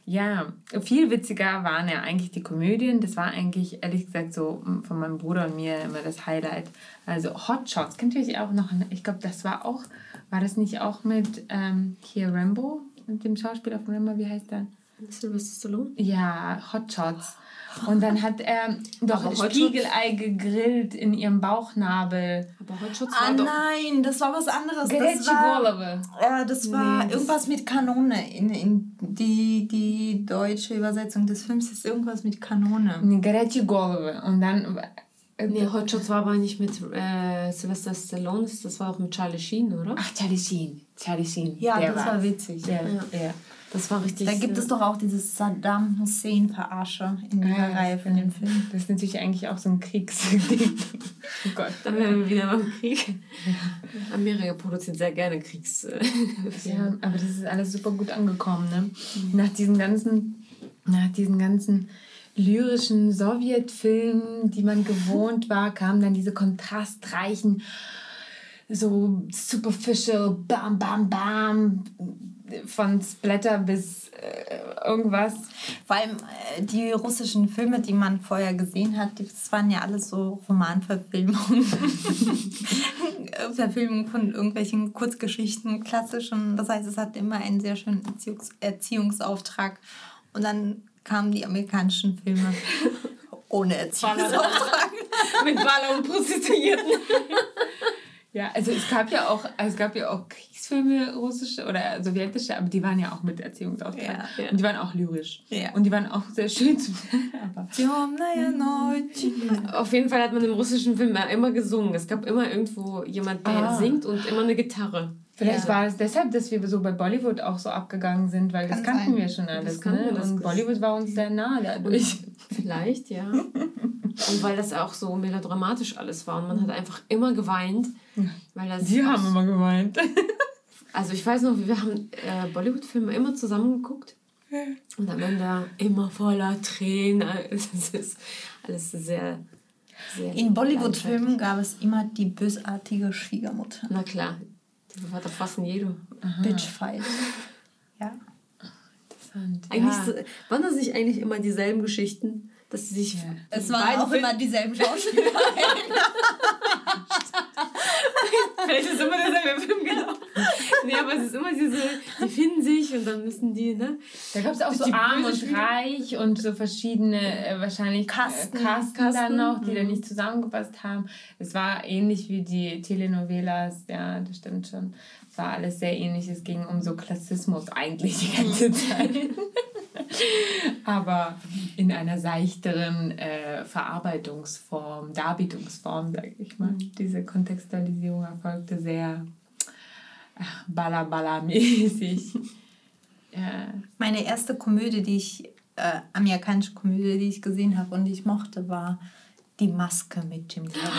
S2: ja, viel witziger waren ja eigentlich die Komödien. Das war eigentlich, ehrlich gesagt, so von meinem Bruder und mir immer das Highlight. Also Hot Shots, kennt ihr euch auch noch? Ich glaube, das war auch, war das nicht auch mit ähm, hier Rambo? Mit dem Schauspieler von Rambo, wie heißt der?
S1: Sylvester Stallone?
S2: Ja, Hot Shots. Und dann hat er doch
S1: Aber Hot
S2: Spiegelei gegrillt in ihrem Bauchnabel.
S1: Aber Hot Shots
S3: Ah
S1: war doch...
S3: nein, das war was anderes. Das war,
S2: Golove.
S3: äh, das war
S1: Nee, das-
S3: irgendwas mit Kanone. In, in die, die deutsche Übersetzung des Films ist irgendwas mit Kanone.
S2: Nee, Gerechi Golove. Und dann. äh,
S1: Nee, Hot Shots war aber nicht mit äh, Sylvester Stallone, das war auch mit Charlie Sheen, oder?
S2: Ach, Charlie Sheen. Charlie Sheen.
S3: Ja,
S2: der
S3: das war witzig.
S2: Der,
S1: Ja.
S2: der.
S1: Das war richtig...
S3: Da gibt es doch auch dieses Saddam Hussein-Verarsche in dieser
S2: Ah, ja.
S3: Reihe von den Filmen.
S2: Das ist natürlich eigentlich auch so ein Kriegsding. *laughs* oh Gott.
S1: Dann wären wir wieder beim Krieg. Amerika produziert sehr gerne Kriegs... äh,
S2: Ja, aber das ist alles super gut angekommen, ne? Nach diesen ganzen, nach diesen ganzen lyrischen Sowjetfilmen, die man gewohnt war, kamen dann diese kontrastreichen, so superficial, bam, bam, bam, von Splatter bis äh, irgendwas.
S3: Vor allem äh, die russischen Filme, die man vorher gesehen hat, das waren ja alles so Romanverfilmungen. *laughs* Verfilmungen von irgendwelchen Kurzgeschichten, klassischen. Das heißt, es hat immer einen sehr schönen Erziehungs Erziehungsauftrag. Und dann kamen die amerikanischen Filme *laughs* ohne Erziehungsauftrag. *laughs*
S1: mit Baller und Prostituierten.
S2: Ja, also es gab ja auch, also es gab ja auch Kriegsfilme russische oder sowjetische, aber die waren ja auch mit Erziehungsauftrag.
S3: Ja,
S1: ja.
S2: Und die waren auch lyrisch.
S3: Ja.
S2: Und die waren auch sehr schön
S3: zu *laughs*
S1: Auf jeden Fall hat man im russischen Film immer gesungen. Es gab immer irgendwo jemand, der
S2: ah.
S1: singt und immer eine Gitarre.
S2: Vielleicht
S3: Ja.
S2: war es deshalb, dass wir so bei Bollywood auch so abgegangen sind, weil das
S3: Kann
S2: kannten
S3: sein.
S2: wir schon alles.
S1: Das
S2: ne?
S1: wir, das
S2: Und Bollywood war uns sehr nah dadurch. *laughs*
S1: Vielleicht, ja. Und weil das auch so melodramatisch alles war. Und man hat einfach immer geweint. Weil das
S2: Die haben immer geweint. *laughs*
S1: Also ich weiß noch, wir haben äh, Bollywood-Filme immer zusammen geguckt. Und am Ende immer voller Tränen. *laughs* Es ist alles sehr, sehr...
S3: In Bollywood-Filmen gab es immer die bösartige Schwiegermutter.
S1: Na klar, die war doch fast in jedem.
S3: Bitchfight. *laughs* Ja.
S2: Interessant.
S1: Eigentlich
S2: ja.
S1: so, waren das nicht eigentlich immer dieselben Geschichten? Dass sie sich...
S2: Ja.
S3: Es waren auch immer dieselben Schauspieler. *laughs*
S1: Vielleicht ist immer derselbe Film, genau. nee, aber es ist immer diese, die finden sich und dann müssen die, ne?
S2: Da gab es auch so arm und
S1: Schwieger-
S2: reich und so verschiedene äh, wahrscheinlich
S3: Kasten.
S2: äh, Kasten,
S1: Kasten.
S2: dann noch, die dann
S1: Mhm.
S2: nicht zusammengepasst haben. Es war ähnlich wie die Telenovelas, ja, das stimmt schon. Es war alles sehr ähnlich. Es ging um so Klassismus eigentlich die ganze Zeit. *laughs* Aber in einer seichteren äh, Verarbeitungsform, Darbietungsform, sage ich mal. Diese Kontextualisierung erfolgte sehr äh, balla-balla-mäßig. *laughs* ja.
S3: Meine erste Komödie, die ich, äh, amerikanische Komödie, die ich gesehen habe und die ich mochte, war Die Maske mit Jim Carrey.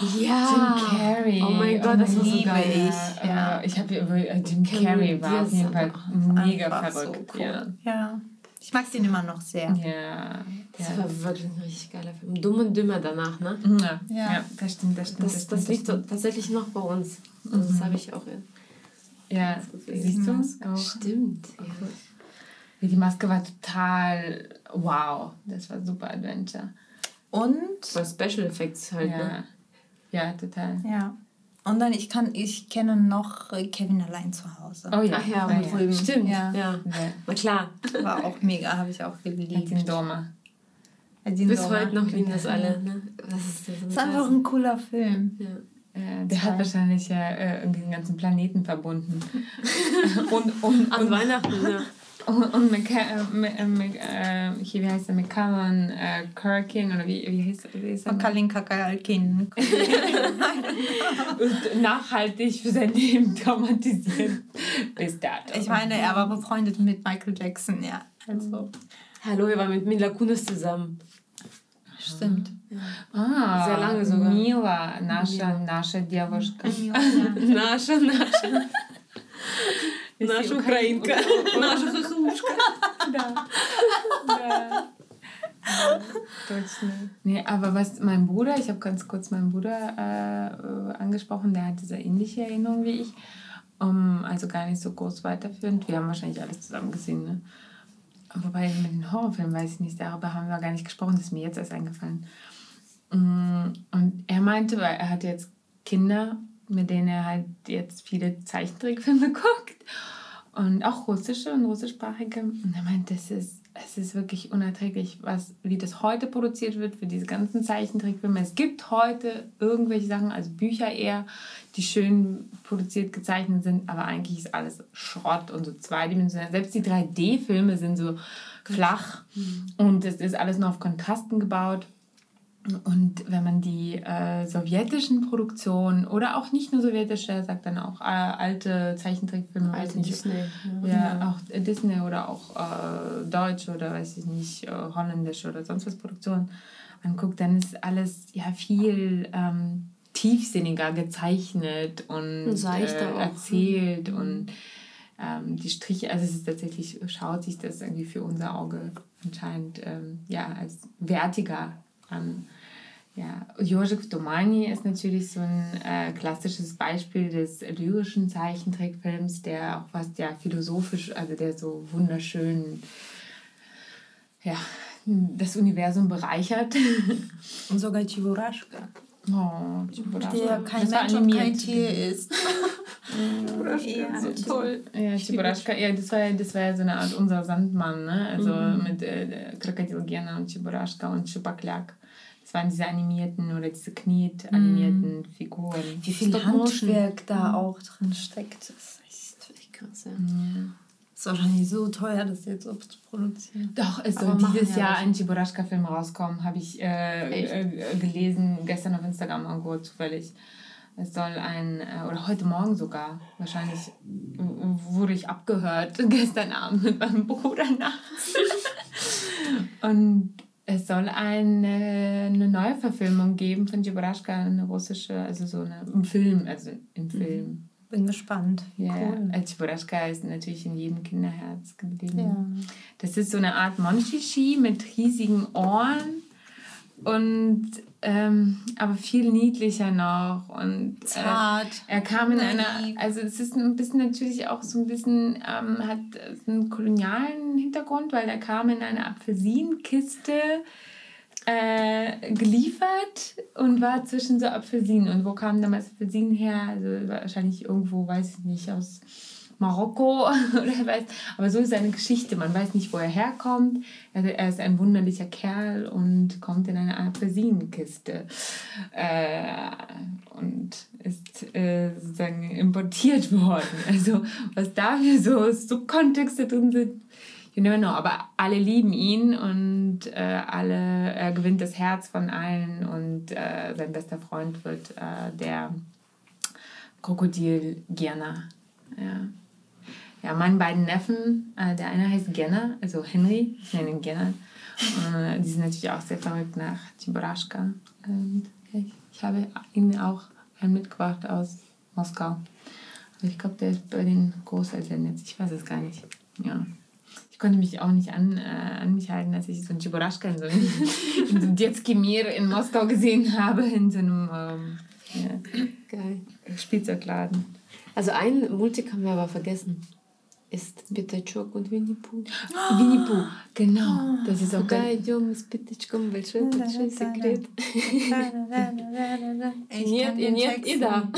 S3: *gasps*
S1: Ja.
S2: Jim Carrey.
S1: Oh mein Gott, das war so
S3: liebe
S1: geil.
S3: ich.
S2: Ja,
S3: Ja.
S2: ich habe über äh, Jim
S1: Carrey,
S2: Carrey war auf jeden Fall mega
S3: einfach so
S2: verrückt.
S3: cool.
S2: ja.
S3: Ja. Ich mag den immer noch sehr.
S2: Ja.
S1: Das
S2: Ja.
S1: war wirklich ein richtig geiler Film. Dumm und Dümmer danach, ne?
S2: Ja.
S3: Ja.
S2: ja, das stimmt, das stimmt.
S1: Das,
S2: stimmt,
S1: das liegt
S2: stimmt.
S1: so- tatsächlich noch bei uns. Also Das habe ich auch in.
S2: Ja, siehst du? Auch.
S1: Stimmt. Ja.
S2: Die Maske war total wow. Das war super Adventure.
S3: Und
S1: Bei Special Effects halt,
S2: Ja,
S1: ne?
S2: ja total.
S3: ja. Und dann, ich kann, ich kenne noch äh, Kevin allein zu Hause.
S2: Oh ja,
S1: Ach ja, und
S2: ja.
S3: drüben.
S1: Stimmt, ja.
S3: Ja.
S2: Ja.
S1: Na klar.
S3: War auch mega, habe ich auch geliebt.
S2: den Doma.
S3: Den
S1: Bis
S3: Sommer.
S1: heute noch lieben das alle, ne? Das ist, so
S3: Das ist einfach ein cooler Film.
S1: Ja.
S2: Ja, der hat wahrscheinlich ja äh, irgendwie den ganzen Planeten verbunden. *laughs* und, und,
S1: An
S2: und,
S1: Weihnachten, ja
S2: und, und Mca, äh, M- äh, Mc- äh, hier, wie heißt der? McCallum äh, Kirkin oder wie, wie heißt wie heißt er?
S3: Von Kalin Kakalkin. *laughs*
S2: Und nachhaltig für sein Leben traumatisiert bis dato.
S3: Ich meine, er war befreundet mit Michael Jackson, ja. Also,
S1: Hallo, ihr war mit Mila Kunis zusammen.
S3: stimmt.
S2: ah,
S1: Sehr lange sogar.
S2: Mila, naša, naša девушка.
S1: Наша, *laughs* наша. Наша Украинка. *laughs* Наша хохлушка.
S2: Da. Da. Точно. Nee, aber was mein Bruder, ich habe ganz kurz meinen Bruder äh, äh, angesprochen, der hatte sehr ähnliche Erinnerungen wie ich. Um, also gar nicht so groß weiterführend. Wir haben wahrscheinlich alles zusammen gesehen, ne? Wobei mit den Horrorfilmen weiß ich nicht, darüber haben wir gar nicht gesprochen, das ist mir jetzt erst eingefallen. Mm, Und er meinte, weil er hat jetzt Kinder, mit denen er halt jetzt viele Zeichentrickfilme *laughs* guckt. und auch russische und russischsprachige. Und er meint, das ist, es ist wirklich unerträglich, was, wie das heute produziert wird für diese ganzen Zeichentrickfilme. Es gibt heute irgendwelche Sachen, also Bücher eher, die schön produziert gezeichnet sind, aber eigentlich ist alles Schrott und so zweidimensional. Selbst die 3D-Filme sind so flach mhm. und es ist alles nur auf Kontrasten gebaut. Und wenn man die äh, sowjetischen Produktionen oder auch nicht nur sowjetische, er sagt dann auch äh, alte Zeichentrickfilme, alte Disney, ja, ja, auch Disney oder auch äh, deutsche oder weiß ich nicht, äh, holländische oder sonst was Produktionen anguckt, dann ist alles ja viel ähm, tiefsinniger gezeichnet und Seichter äh, erzählt mhm. und ähm, die Striche, also es ist tatsächlich, schaut sich das irgendwie für unser Auge anscheinend ähm, ja, als wertiger an. Ja, Josef Domani ist natürlich so ein äh, klassisches Beispiel des lyrischen Zeichentrickfilms, der auch was ja philosophisch, also der so wunderschön ja, das Universum bereichert. *laughs*
S3: Und sogar Chiburashka. Oh, Chiburashka. Der kein Mensch und kein Tier ist. *laughs*
S2: ja, so toll. Ja, Chiburashka, ja, das war, das war ja so eine Art unser Sandmann, ne? Also mhm. mit äh, Krokodil Gena und Chiburashka und Chupaklak. Das waren diese animierten oder diese kniet animierten mm. Figuren.
S3: Wie viel Handwerk da auch drin steckt, das ist echt, krass. Ja. ja. Ist wahrscheinlich so teuer, das jetzt so zu produzieren.
S2: Doch, es soll dieses ja Jahr ein Chiburashka-Film rauskommen, habe ich äh, äh, gelesen, gestern auf Instagram irgendwo zufällig. Es soll ein, äh, oder heute Morgen sogar, wahrscheinlich wurde ich abgehört, *laughs* gestern Abend mit meinem Bruder nachts. *laughs* Und es soll eine, eine neue Verfilmung geben von Jibrashka, eine russische, also so eine, im Film, also im mhm. Film.
S3: Bin gespannt.
S2: Ja, cool. Jibrashka ist natürlich in jedem Kinderherz geblieben. Ja. Das ist so eine Art Monchichi mit riesigen Ohren und ähm, aber viel niedlicher noch und Zart. Äh, er kam in einer, also es ist ein bisschen natürlich auch so ein bisschen, ähm, hat einen kolonialen Hintergrund, weil er kam in eine Apfelsinenkiste äh, geliefert und war zwischen so Apfelsinen. Und wo kamen damals Apfelsinen her? Also wahrscheinlich irgendwo, weiß ich nicht, aus Marokko *laughs* oder weiß. Aber so ist seine Geschichte. Man weiß nicht, wo er herkommt. Er ist ein wunderlicher Kerl und kommt in eine Apfelsinenkiste äh, und ist äh, sozusagen importiert *laughs* worden. Also was da für so Subkontexte drin sind, you never know. Aber alle lieben ihn und äh, alle, er gewinnt das Herz von allen und äh, sein bester Freund wird äh, der Krokodil Gerner. Ja ja, meinen beiden Neffen, äh, der eine heißt Genner, also Henry, ich nenne ihn Genner. Äh, die sind natürlich auch sehr verrückt nach Tiborashka. Ich, ähm, ich habe ihnen auch einen mitgebracht aus Moskau. Aber ich glaube, der ist bei den Großeltern jetzt. Ich weiß es gar nicht. Ja. Ich konnte mich auch nicht an, äh, an mich halten, als ich so einen Chiborashka in so einem, in Mir in Moskau gesehen habe, in so einem ähm, ja, Geil. Spielzeugladen.
S1: Also einen Multik haben wir aber vergessen ist Пятачок und Winnie Pooh. Winnie Pooh, genau. *gasps* Das ist auch Куда geil. идем с Пятачком? Большой, большой секрет.
S2: Нет, и нет, и da.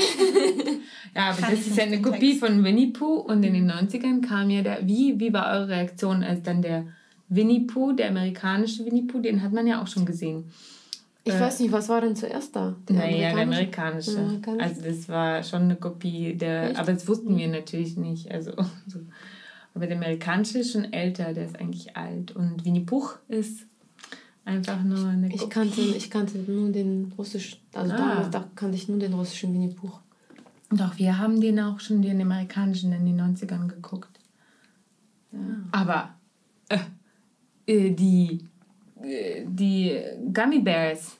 S2: *laughs* Ja, aber das ist ja eine Kopie von Winnie Pooh und in den 90ern kam ja der, wie, wie war eure Reaktion, als dann der Winnie Pooh, der amerikanische Winnie Pooh, den hat man ja auch schon gesehen.
S1: Ich äh, weiß nicht, was war denn zuerst da?
S2: Der naja, der amerikanische. amerikanische. Also das war schon eine Kopie der, Echt? aber das wussten wir natürlich nicht. Also, *laughs* so. Aber der amerikanische ist schon älter, der ist eigentlich alt. Und Winnie Pooh ist einfach nur eine
S1: Kopie. Ich kannte, ich kannte nur den russischen, also ah. damals da kannte ich nur den russischen Winnie Pooh.
S2: Doch, wir haben den auch schon, den amerikanischen in den 90ern geguckt. Ja. Aber äh, äh die die Gummy Bears.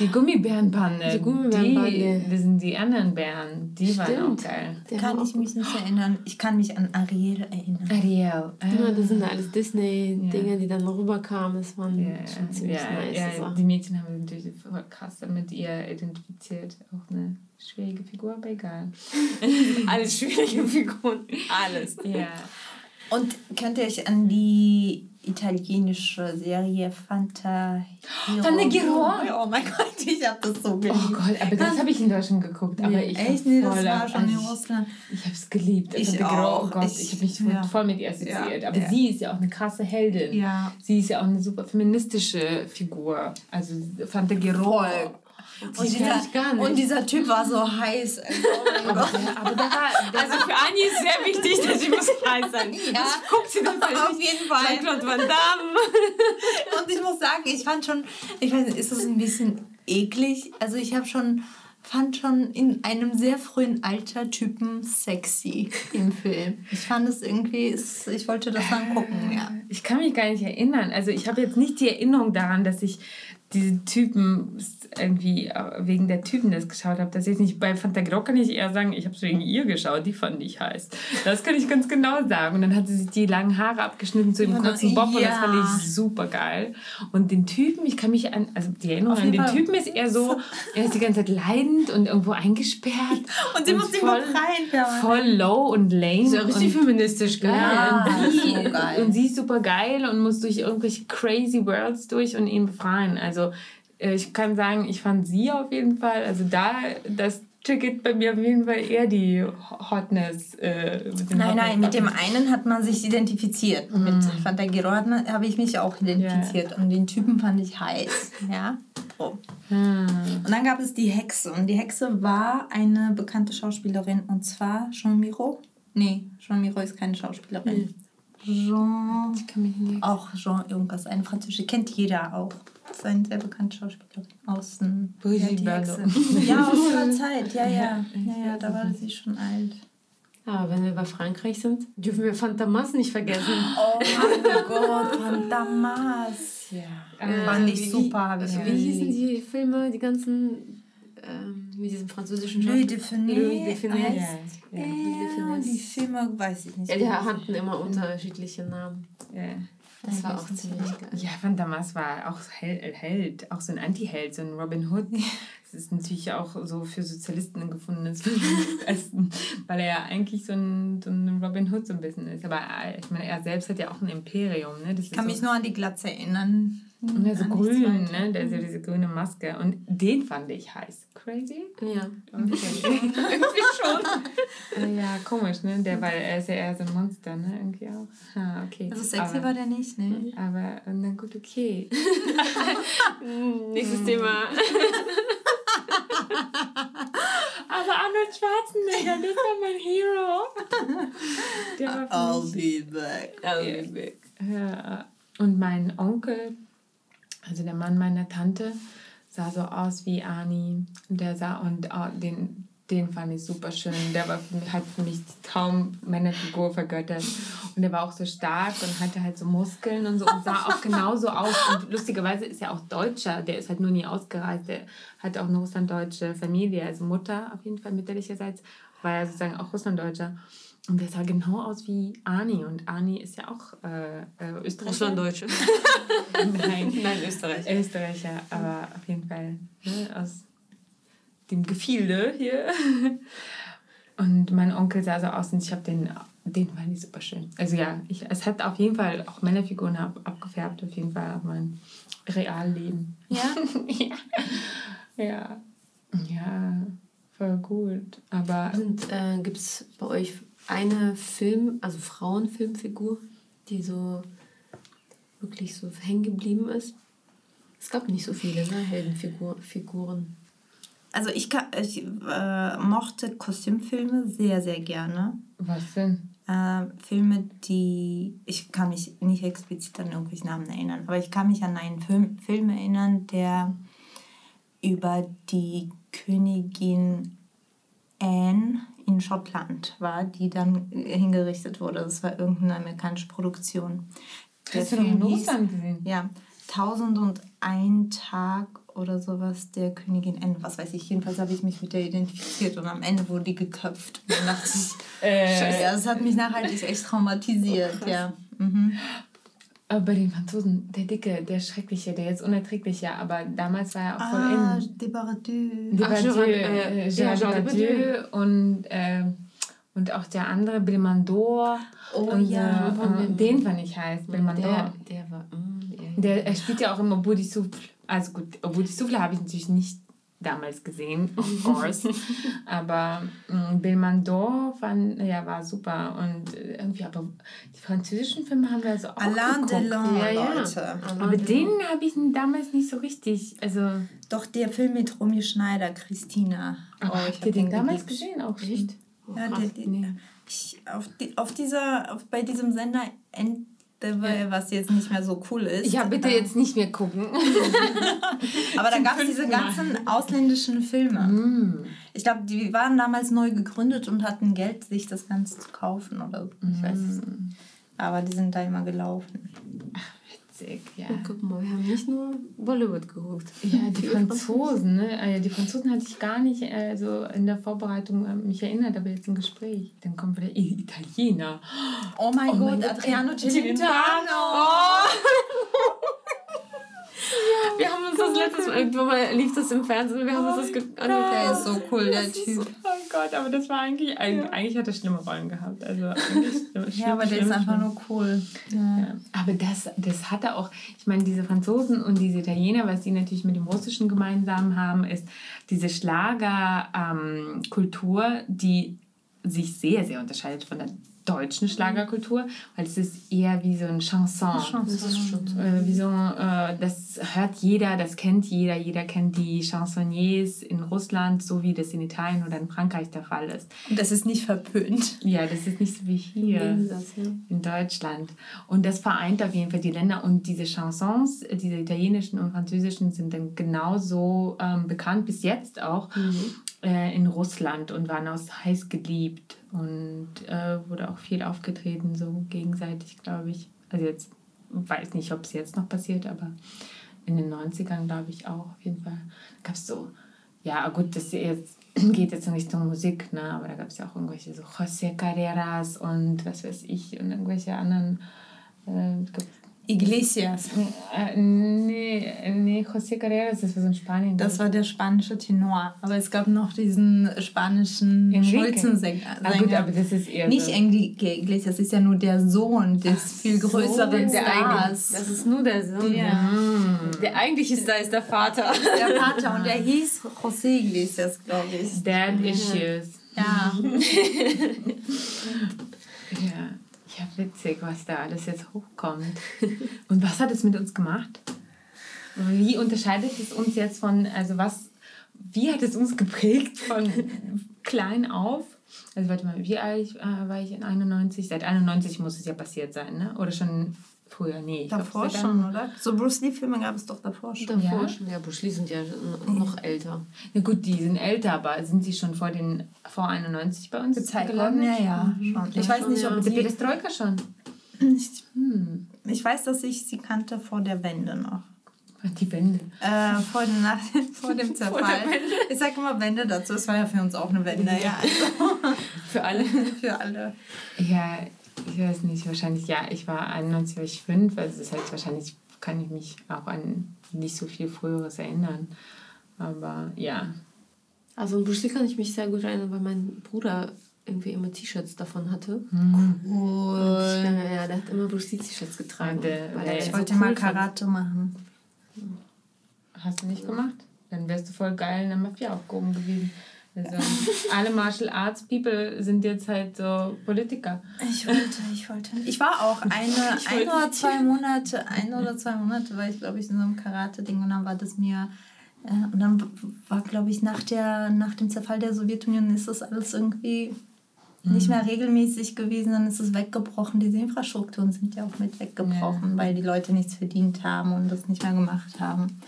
S2: Die Gummibärenbande. Die Gummibärenbande. Die, das sind die anderen Bären. Die Stimmt. waren auch geil.
S3: Da kann ich mich nicht erinnern. Ich kann mich an Ariel erinnern.
S2: Ariel.
S1: Ah. Ja, das sind alles Disney-Dinge, ja. die dann rüberkamen. Das waren ja. schon ziemlich
S2: ja, nice. Ja, Sachen. die Mädchen haben sich natürlich voll krass mit ihr identifiziert. Auch eine schwierige Figur, aber egal. *laughs*
S1: alles schwierige *laughs* Figuren. Alles.
S3: Ja. Und könnt ihr euch an die italienische Serie Fanta
S2: Fantagiro.
S3: Oh mein Gott, ich habe das so geliebt.
S2: Oh Gott, aber das habe ich in Deutschland geguckt. Aber
S3: Nee,
S2: ich
S3: echt? Nee, das war schon in
S2: also
S3: Russland.
S2: Ich, ich habe es geliebt.
S3: Ich
S2: Fantagiro,
S3: auch.
S2: Oh Gott,
S3: Ich-
S2: ich, habe mich voll-
S3: ja.
S2: voll mit ihr assoziiert.
S3: Ja,
S2: Aber
S3: ja.
S2: sie ist ja auch eine krasse Heldin.
S3: Ja.
S2: Sie ist ja auch eine super feministische Figur. Also Fantagiro.
S3: Voll.
S1: Und
S3: Und
S1: die
S3: dieser, und dieser Typ war so heiß. Oh *laughs* mein
S2: Aber,
S3: Gott.
S2: der, aber der war, der
S1: Also für Anni ist sehr wichtig, dass sie muss heiß sein.
S3: Ja,
S1: guckt sie dann *laughs*
S3: auf jeden Fall.
S1: Jean-Claude Van Damme. *laughs*
S3: Und ich muss sagen, ich fand schon, ich weiß nicht, ist das ein bisschen eklig? Also ich habe schon, fand schon in einem sehr frühen Alter Typen sexy im Film. Ich fand es irgendwie, ich wollte das angucken, ja.
S2: Ich kann mich gar nicht erinnern. Also ich habe jetzt nicht die Erinnerung daran, dass ich diese Typen irgendwie wegen der Typen das geschaut habe. Das jetzt nicht bei Fantagiro kann ich eher sagen, ich habe es wegen ihr geschaut, die fand ich heiß. Das kann ich ganz genau sagen. Und dann hat sie sich die langen Haare abgeschnitten zu dem
S3: Ja,
S2: kurzen Bob und das
S3: ja.
S2: fand ich super geil. Und den Typen, ich kann mich an, also die Erinnerung an den
S3: Fall.
S2: Typen ist eher so, er ist die ganze Zeit leidend und irgendwo eingesperrt. *laughs*
S3: Und sie muss ihn
S2: voll,
S3: befreien, permanent.
S2: voll low und lame.
S1: Ist ja richtig
S2: und,
S1: feministisch, geil.
S3: Ja.
S2: und sie,
S3: so geil.
S2: und sie ist super geil und muss durch irgendwelche crazy worlds durch und ihn befreien. Also äh, ich kann sagen, ich fand sie auf jeden Fall, also da, das triggert bei mir auf jeden Fall eher die Hotness. Äh, mit dem
S3: Nein, nein, mit dem
S2: Hotness.
S3: einen hat man sich identifiziert. Mit Fantagiro hat man- habe ich mich auch identifiziert. Und den Typen fand ich heiß. *laughs* Ja. Oh.
S2: Hm.
S3: Und dann gab es die Hexe. Und die Hexe war eine bekannte Schauspielerin. Und zwar Jean Miro. Nee, Jean Miro ist keine Schauspielerin. Jean.
S2: Ich kann mich nicht.
S3: Auch Jean irgendwas. Eine französische. Kennt jeder auch. Das ist eine sehr bekannte Schauspielerin. Aus dem.
S2: Brigitte.
S3: Hexe. Ja, aus *laughs* ihrer Zeit. Ja, ja. Ja, ja, da war sie schon alt.
S1: Ja, wenn wir bei Frankreich sind, dürfen wir Fantamas nicht vergessen. *gasps*
S3: Oh mein Gott, von Damas. Ja. Fand ich
S1: wie-
S3: super. Hab ich
S1: Wie
S3: geliebt.
S1: hießen die Filme, die ganzen ähm, mit diesem französischen
S3: Louis
S1: Schauspieler?
S3: de
S1: Louis de
S3: Funès.
S1: Funès.
S3: heißt
S2: Ja,
S3: er.
S1: Funès.
S3: Die Filme weiß ich nicht.
S1: Ja, die hatten immer unterschiedliche Namen.
S2: Ja.
S1: Das war auch ziemlich geil.
S2: Ja, Van Damas war auch Held, Held, auch so ein Anti-Held, so ein Robin Hood. Das ist natürlich auch so für Sozialisten ein gefundenes Essen, *laughs* weil er ja eigentlich so ein, so ein Robin Hood so ein bisschen ist. Aber äh, ich meine, er selbst hat ja auch ein Imperium. Ne? Das
S3: Ich kann mich nur an die Glatze erinnern.
S2: Und er so
S3: An nichts
S2: grün, ne? Der ist ja diese grüne Maske. Und den fand ich heiß. Crazy?
S1: Ja. *laughs*
S2: Irgendwie schon. ja, komisch, ne? Der, weil er ist ja eher so ein Monster, ne? Irgendwie auch. Ah, okay.
S3: Also sexy
S2: aber,
S3: war der nicht, ne?
S2: Aber, na gut, okay. *laughs*
S1: Nächstes Thema. *laughs*
S2: Aber Arnold Schwarzenegger, das war mein Hero. Der war mich
S3: be back.
S2: ewig. Ja. Und mein Onkel, also der Mann meiner Tante, sah so aus wie Ani. Der sah und oh, den, den fand ich super schön. Der war für mich, hat für mich die Traummännerfigur vergöttert. Und der war auch so stark und hatte halt so Muskeln und so und sah auch genauso aus. Und lustigerweise ist er auch Deutscher. Der ist halt nur nie ausgereist. Der hat auch eine russlanddeutsche Familie, also Mutter auf jeden Fall mütterlicherseits, war er sozusagen auch Russlanddeutscher. Und der sah genau aus wie Ani. Und Ani ist ja auch äh, äh, Österreicher.
S1: Russlanddeutsche. *laughs*
S2: Nein,
S1: Nein, Österreich.
S2: Österreicher, aber auf jeden Fall ne, aus dem Gefilde hier. *laughs* Und mein Onkel sah so aus und ich habe den, den fand ich super schön. Also ja, ich, es hat auf jeden Fall auch Männerfiguren ab, abgefärbt, auf jeden Fall auf mein Realleben.
S3: Ja? *laughs*
S2: ja. Ja. Ja, voll gut. Aber
S1: Und äh, gibt es bei euch eine Film, also Frauenfilmfigur, die so wirklich so hängen geblieben ist? Es gab nicht so viele, ne? Heldenfiguren.
S3: Also ich, ka- ich äh, mochte Kostümfilme sehr, sehr gerne.
S2: was denn?
S3: Äh, Filme, die. Ich kann mich nicht explizit an irgendwelche Namen erinnern, aber ich kann mich an einen Film, Film erinnern, der über die Königin Anne in Schottland war, die dann hingerichtet wurde. Das war irgendeine amerikanische Produktion.
S2: Hast du noch in
S3: hieß-
S2: gesehen?
S3: Ja, 1001 Tag oder sowas der Königin Anne. Was weiß ich, jedenfalls habe ich mich mit der identifiziert und am Ende wurde die geköpft. *laughs* Und dachte ich,
S2: Äh,
S3: ja, das hat mich nachhaltig echt traumatisiert, ja. Mhm.
S2: Aber bei den Franzosen, der Dicke, der Schreckliche, der jetzt Unerträgliche, aber damals war er auch voll
S3: Ah,
S2: in.
S3: Depardieu,
S1: Gerard-
S2: äh,
S1: äh,
S2: Gerard Depardieu und äh, Und auch der andere, Belmandor.
S3: Oh
S2: und,
S3: ja.
S2: Äh, äh, den fand ich heiß, Belmandor.
S1: Der, der war. Mm, ja.
S2: Der, er spielt ja auch immer Budi Souffle. Also gut, Budi Souffle habe ich natürlich nicht damals gesehen, *laughs* of course. Aber ähm, Belmandor fand, ja, war super. Und äh, irgendwie, aber die französischen Filme haben wir also auch
S3: Alain. Delon,
S1: Ja, ja.
S3: Leute.
S2: Aber den habe ich damals nicht so richtig. Also,
S3: Doch der Film mit Romy Schneider, Christina.
S2: aber
S3: Oh, ich
S2: habt
S3: hab
S2: ihr den damals gesehen auch schon?
S3: Ja,
S1: krass.
S3: der, der, ich, auf, die, auf dieser, auf, bei diesem Sender Endeavour, was jetzt nicht mehr so cool ist.
S2: Ja, bitte
S3: äh,
S2: jetzt nicht mehr gucken. *laughs*
S3: Aber da gab es diese ganzen ausländischen Filme.
S2: Mm.
S3: Ich glaube, die waren damals neu gegründet und hatten Geld, sich das Ganze zu kaufen oder so. Ich weiß es nicht. Aber die sind da immer gelaufen.
S2: Witzig, ja.
S1: Und guck mal, wir haben nicht nur Bollywood geguckt.
S2: Ja, die *laughs* Franzosen, ne? Ah ja, Die Franzosen hatte ich gar nicht äh, so in der Vorbereitung äh, mich erinnert, aber jetzt im Gespräch. Dann kommt wieder Italiener. *gasps*
S3: Oh mein
S2: Oh
S3: Gott,
S2: mein
S3: Adriano
S2: Celentano.
S3: Celentano! *laughs*
S1: Wir haben uns das letztes Mal, irgendwann mal lief das im Fernsehen und wir haben uns das ge- angeguckt.
S3: Der ist so cool, der Typ.
S2: Gott, aber das war eigentlich, eigentlich, eigentlich hat er schlimme Rollen gehabt. Also *laughs*
S3: Ja, aber der ist einfach nur cool. Ja.
S2: Ja. Aber das, das hat er auch, ich meine, diese Franzosen und diese Italiener, was die natürlich mit dem Russischen gemeinsam haben, ist diese Schlagerkultur, die sich sehr, sehr unterscheidet von der deutschen Schlagerkultur, weil es ist eher wie so ein Chanson.
S3: Chanson.
S2: Äh, wie so, äh, das hört jeder, das kennt jeder. Jeder kennt die Chansonniers in Russland, so wie das in Italien oder in Frankreich der Fall ist.
S3: Und das ist nicht verpönt.
S2: Ja, das ist nicht so wie hier
S1: ja.
S2: in Deutschland. Und das vereint auf jeden Fall die Länder. Und diese Chansons, diese italienischen und französischen, sind dann genauso ähm, bekannt, bis jetzt auch, äh, in Russland und waren auch heiß geliebt. Und äh, wurde auch viel aufgetreten, so gegenseitig, glaube ich. Also jetzt weiß nicht, ob es jetzt noch passiert, aber in den 90ern, glaube ich, auch auf jeden Fall. gab es so, ja gut, das jetzt, *clears throat* geht jetzt in Richtung Musik, ne? aber da gab es ja auch irgendwelche so José Carreras und was weiß ich und irgendwelche anderen. Äh,
S3: Iglesias.
S2: äh, nee, nee, José Carreras, das war so in Spanien.
S3: Das war der spanische Tenor. Aber es gab noch diesen spanischen. Schulzensänger.
S2: Ah, gut, aber das ist eher
S3: Nicht
S2: so.
S3: Enrique Iglesias, ist ja nur der Sohn des viel größeren
S1: der
S3: Stars.
S1: Das ist nur der Sohn.
S3: Ja.
S1: Der eigentliche Star ist der Vater.
S3: Der Vater und der hieß José Iglesias, glaube ich.
S2: Dad Issues.
S3: Ja. *laughs*
S2: Ja. Ja, witzig, was da alles jetzt hochkommt. *laughs* Und was hat es mit uns gemacht? Wie unterscheidet es uns jetzt von, also was, wie hat es uns geprägt von *laughs* klein auf? Also warte mal, wie alt äh, war ich in 91? Seit 91 muss es ja passiert sein, ne? Oder schon früher? Nee, ich glaub,
S3: Davor
S2: seit
S3: schon, oder? So Bruce Lee-Filme gab es doch davor schon.
S1: Davor
S2: Ja?
S1: schon. Ja, Bruce Lee sind ja noch älter.
S2: Na gut, die sind älter, aber sind sie schon vor den vor 91 bei uns
S3: Gezeigt
S2: gelandet?
S3: worden? Ja, ja, schon. Ich weiß
S1: schon,
S3: nicht,
S1: ja.
S3: ob
S2: der
S3: die,
S2: Perestroika schon.
S3: ich,
S2: Hm.
S3: ich weiß, dass ich sie kannte vor der Wende noch.
S2: Die Wände.
S3: Äh, vor, dem, nach, *laughs* vor dem *laughs* Zerfall. ich sage immer Wende dazu. Es war ja für uns auch eine Wende. Ja, also *laughs*
S2: Für alle.
S3: für alle.
S2: Ja, ich weiß nicht, wahrscheinlich, ja, ich war 91, war ich fünf, also das heißt, wahrscheinlich kann ich mich auch an nicht so viel Früheres erinnern. Aber ja,
S1: Also an Bruce Lee kann ich mich sehr gut erinnern, weil mein Bruder irgendwie immer T-Shirts davon hatte.
S3: Cool.
S1: Ja, der hat immer Bruce Lee T-Shirts getragen.
S2: Äh,
S1: weil er
S2: ich
S3: Ich
S1: so
S3: wollte
S1: cool
S3: mal
S1: fand.
S3: Karate machen.
S2: hast du nicht gemacht? Dann wärst du voll geil in der Mafia aufgehoben gewesen. Also, alle Martial Arts People sind jetzt halt so Politiker.
S3: Ich wollte, ich wollte. Ich war auch *laughs* eine, ein oder zwei Monate, ein oder zwei Monate war ich, glaube ich, in so einem Karate-Ding und dann war das mir. Äh, und dann war, glaube ich, nach, der, nach dem Zerfall der Sowjetunion ist das alles irgendwie nicht mehr regelmäßig gewesen, dann ist es weggebrochen. Diese Infrastrukturen sind ja auch mit weggebrochen, weil die Leute nichts verdient haben und das nicht mehr gemacht haben.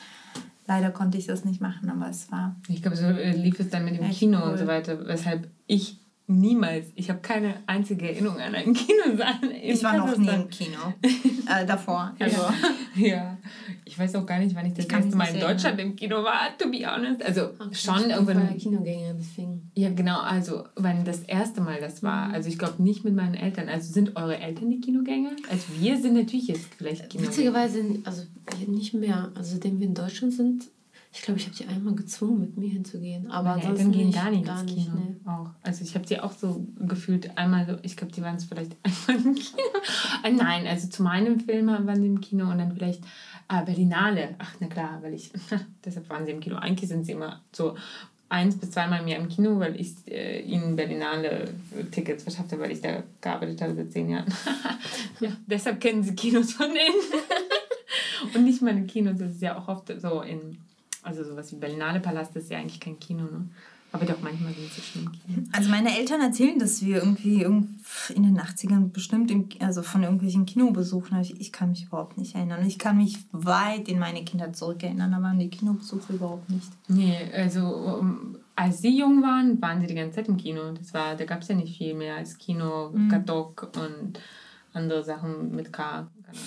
S3: Leider konnte ich das nicht machen, aber es war.
S2: Ich glaube, so äh, lief es dann mit dem Kino
S3: cool.
S2: und so weiter, weshalb ich niemals, ich habe keine einzige Erinnerung an einen *laughs* Kinosaal. in
S3: Ich war noch nie im Kino. *laughs* äh, davor. Also.
S2: Ja. ja, ich weiß auch gar nicht, wann ich das
S3: Ich
S2: erste Mal in Deutschland im Kino war, to be honest. Also
S1: Ach, ich
S2: schon irgendwann.
S1: vorher Kinogänger, deswegen.
S2: Ja, genau, also wann das erste Mal das war. Also ich glaube nicht mit meinen Eltern. Also sind eure Eltern die Kinogänger? Also wir sind natürlich jetzt vielleicht Kinogänger.
S1: Witzigerweise, also nicht mehr. Also seitdem wir in Deutschland sind, Ich glaube, ich habe die einmal gezwungen, mit mir hinzugehen. Aber
S2: Meine Eltern gehen
S1: nicht,
S2: gar nicht
S1: gar
S2: ins
S1: nicht,
S2: Kino.
S1: nee.
S2: Auch. Also ich habe sie auch so gefühlt einmal, so, ich glaube, die waren es vielleicht *laughs* einmal im Kino. Äh, Nein, also zu meinem Film waren sie im Kino und dann vielleicht äh, Berlinale. Ach, na klar, weil ich, *laughs* deshalb waren sie im Kino. Eigentlich sind sie immer so eins bis zweimal im Jahr im Kino, weil ich äh, ihnen Berlinale Tickets verschafft habe, weil ich da gearbeitet habe seit zehn Jahren. *laughs* ja, deshalb kennen sie Kinos von innen. und nicht meine Kinos, das ist ja auch oft so in, also sowas wie Berlinale Palast ist ja eigentlich kein Kino, ne? Aber doch, manchmal sind sie schon im Kino.
S3: Also meine Eltern erzählen, dass wir irgendwie irgend- in den 80ern bestimmt im, also von irgendwelchen Kinobesuchen, ich, ich kann mich überhaupt nicht erinnern. Ich kann mich weit in meine Kindheit zurückerinnern, aber an die Kinobesuche überhaupt nicht.
S2: Nee, also um, als sie jung waren, waren sie die ganze Zeit im Kino. Das war, da gab es ja nicht viel mehr als Kino,
S3: Mhm.
S2: Katok und andere Sachen mit K. *laughs*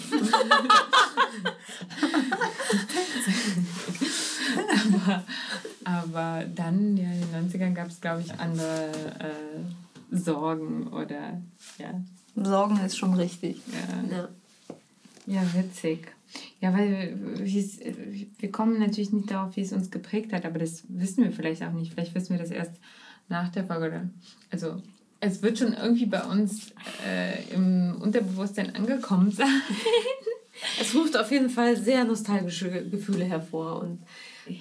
S2: *laughs* aber, aber dann, ja, in den 90ern gab es, glaube ich, andere äh, Sorgen oder ja,
S3: Sorgen ist schon richtig.
S2: ja.
S1: Ja.
S2: Ja, witzig. Ja, weil wir kommen natürlich nicht darauf, wie es uns geprägt hat, aber das wissen wir vielleicht auch nicht. Vielleicht wissen wir das erst nach der Folge. Oder? Also es wird schon irgendwie bei uns äh, im Unterbewusstsein angekommen sein.
S1: Es ruft auf jeden Fall sehr nostalgische Ge- Gefühle hervor. Und,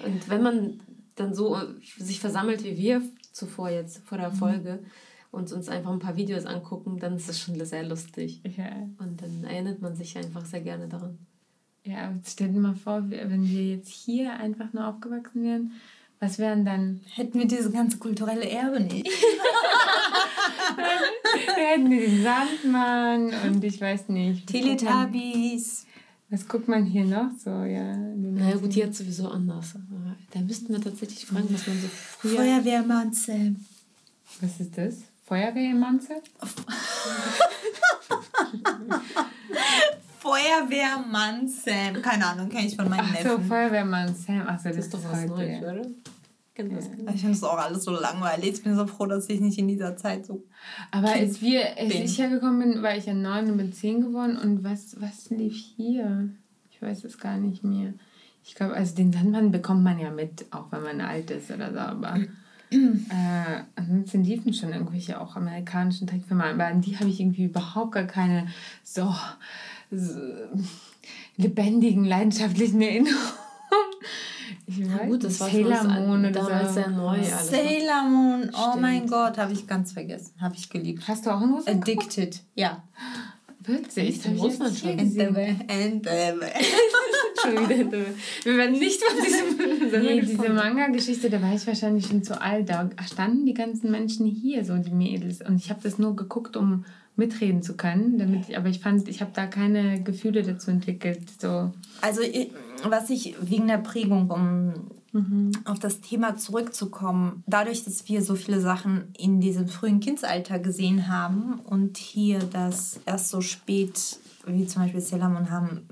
S1: und wenn man dann so sich versammelt wie wir zuvor jetzt vor der Folge und uns einfach ein paar Videos angucken, dann ist es schon sehr lustig.
S2: Ja,
S1: Und dann erinnert man sich einfach sehr gerne daran.
S2: ja stell dir mal vor, wenn wir jetzt hier einfach nur aufgewachsen wären, was wären dann?
S3: Hätten wir diese ganze kulturelle Erbe nicht. *laughs* *laughs*
S2: Wir hätten wir den Sandmann und ich weiß nicht.
S3: Teletubbies.
S2: Was guckt man hier noch so? Ja,
S1: Naja gut, jetzt sowieso anders. Da müssten wir tatsächlich fragen, was man so früher...
S3: Feuerwehrmann Sam.
S2: Was ist das? Feuerwehrmanze? *laughs*
S3: Feuerwehrmann Sam. Keine Ahnung, kenne ich von meinen
S2: Ach so,
S3: Neffen.
S2: Feuerwehrmann Sam. Ach so, das,
S1: Das ist doch was
S2: heute,
S1: Neues,
S2: ja.
S1: oder? Keiner?
S3: ich finde es auch alles so langweilig. Ich bin so froh, dass ich nicht in dieser Zeit so.
S2: Aber
S3: Kind
S2: als, wir, als
S3: bin.
S2: ich hergekommen bin, war ich ja neun und bin zehn geworden. Und was, was lief hier? Ich weiß es gar nicht mehr. Ich glaube, also den Sandmann bekommt man ja mit, auch wenn man alt ist oder so. Aber *clears throat* äh, ansonsten liefen schon irgendwelche auch amerikanischen Trickfilme. Aber an die habe ich irgendwie überhaupt gar keine so, so lebendigen, leidenschaftlichen Erinnerungen. Weiß,
S1: gut, das war
S2: Sailor Moon oder
S1: damals sehr neu. alles.
S3: Sailor Moon. Oh
S1: Stimmt.
S3: mein Gott, habe ich ganz vergessen. Habe ich geliebt.
S2: Hast du auch in Russland geguckt?
S3: Addicted. Ja.
S2: Witzig. Das
S1: Russland schon.
S2: gesehen. *laughs*
S1: Schon wieder. Wir werden nicht von diesem *laughs*
S2: Nee, diese. Manga-Geschichte, da war ich wahrscheinlich schon zu alt. Da standen die ganzen Menschen hier, so die Mädels. Und ich habe das nur geguckt, um mitreden zu können. Damit ich, aber ich fand, ich habe da keine Gefühle dazu entwickelt. So.
S3: Also, ich- was ich wegen der Prägung, um auf das Thema zurückzukommen, dadurch, dass wir so viele Sachen in diesem frühen Kindsalter gesehen haben und hier das erst so spät, wie zum Beispiel Sailor haben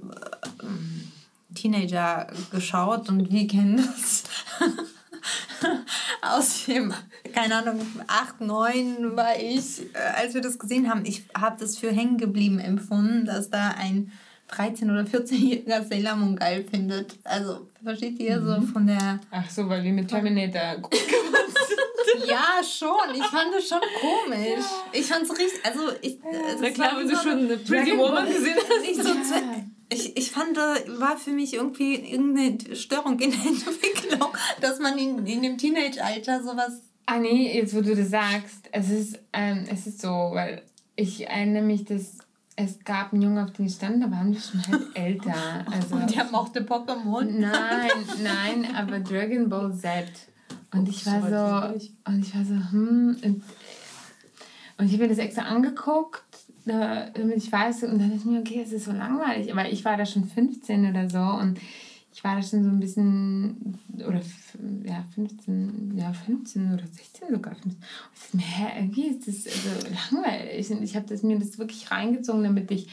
S3: äh, Teenager geschaut und wir kennen das *laughs* aus dem, keine Ahnung, 8, 9 war ich, äh, als wir das gesehen haben. Ich habe das für hängen geblieben empfunden, dass da ein 13- oder 14-jähriger Sailor Moon geil findet. Also, versteht ihr so von der.
S2: Ach so, weil wir mit Terminator groß *laughs*
S3: Ja, schon. Ich fand es schon komisch. Ich fand es richtig. Also, ich. es
S1: Na klar, wenn
S3: so
S1: du schon
S3: eine-
S1: Pretty Woman gesehen hast.
S3: nicht so ich, ich fand, da war für mich irgendwie irgendeine Störung in der *laughs* Entwicklung, dass man in, in dem Teenage-Alter sowas.
S2: Ah nee, jetzt wo du das sagst, es ist, ähm, es ist so, weil ich erinnere mich, dass es gab einen Jungen, auf den ich stand, da waren wir schon halt *laughs* älter. Also,
S3: Und der mochte Pokémon.
S2: Nein, *laughs* nein, aber Dragon Ball Z. Und ich war so, und ich war so, hm. Und, und ich habe mir das extra angeguckt, da- damit ich weiß, und dann ist mir, okay, es ist so langweilig. Aber ich war da schon 15 oder so und ich war da schon so ein bisschen, oder ja, 15, ja, 15 oder 16 sogar. 15. Und ich dachte irgendwie ist das so langweilig. Und ich habe das, mir das wirklich reingezogen, damit ich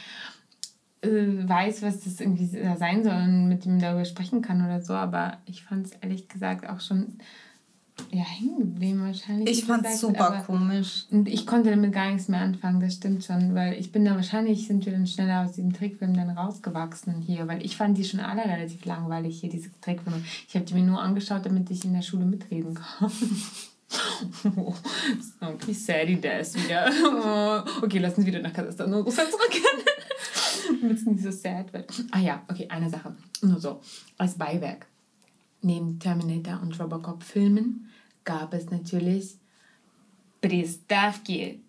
S2: äh, weiß, was das irgendwie sein soll und mit ihm darüber sprechen kann oder so. Aber ich fand es ehrlich gesagt auch schon ja, hängen geblieben wahrscheinlich.
S3: Ich fand's
S2: gesagt,
S3: super komisch.
S2: Und ich konnte damit gar nichts mehr anfangen, das stimmt schon, weil ich bin da wahrscheinlich, sind wir dann schneller aus diesem Trickfilm dann rausgewachsen hier, weil ich fand die schon alle relativ langweilig hier, diese Trickfilme. Ich habe die mir nur angeschaut, damit ich in der Schule mitreden *laughs* kann. Oh, okay, Sadie, ist wieder. Oh, okay, lass uns wieder nach Kasachstan und Russland zurückkehren. Damit es nicht so sad wird. Ah ja, okay, eine Sache. Nur so, als Beiwerk Neben Terminator und Robocop-Filmen gab es natürlich приставки,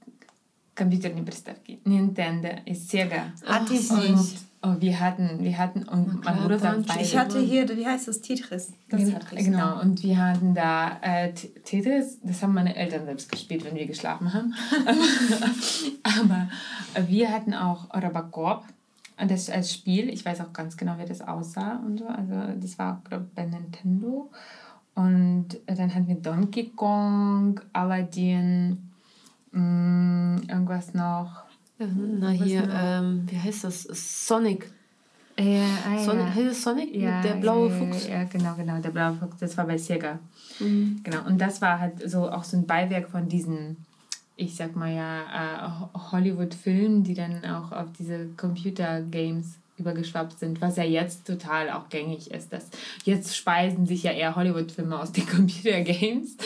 S2: компьютерные приставки, Nintendo и Sega.
S3: Hatte ich
S2: Und
S3: nicht.
S2: oh, wir hatten, wir hatten, und
S1: klar,
S2: mein Bruder sagt
S1: Tanz.
S2: beide.
S3: Ich hatte hier, wie heißt das, Tetris. Das
S2: Genau,
S3: Tetris.
S2: genau, und wir hatten da äh, T- Tetris, das haben meine Eltern selbst gespielt, wenn wir geschlafen haben. *laughs* Aber wir hatten auch Robocop das als Spiel. Ich weiß auch ganz genau, wie das aussah und so. Also das war, glaube ich, bei Nintendo. Und dann hatten wir Donkey Kong, Aladdin, mh, irgendwas noch.
S1: Ja, na hier, ähm, wie heißt das? Sonic.
S2: Ja, ah,
S1: Sonic heißt es Sonic?
S2: Ja,
S1: der blaue
S2: ja,
S1: Fuchs.
S2: Ja, genau, genau, der blaue Fuchs, das war bei Sega.
S1: Mhm.
S2: Genau, und das war halt so auch so ein Beiwerk von diesen, ich sag mal ja, äh, Ho- Hollywood-Filmen, die dann auch auf diese Computer-Games übergeschwappt sind, was ja jetzt total auch gängig ist. Dass jetzt speisen sich ja eher Hollywood-Filme aus den *laughs* Computer-Games.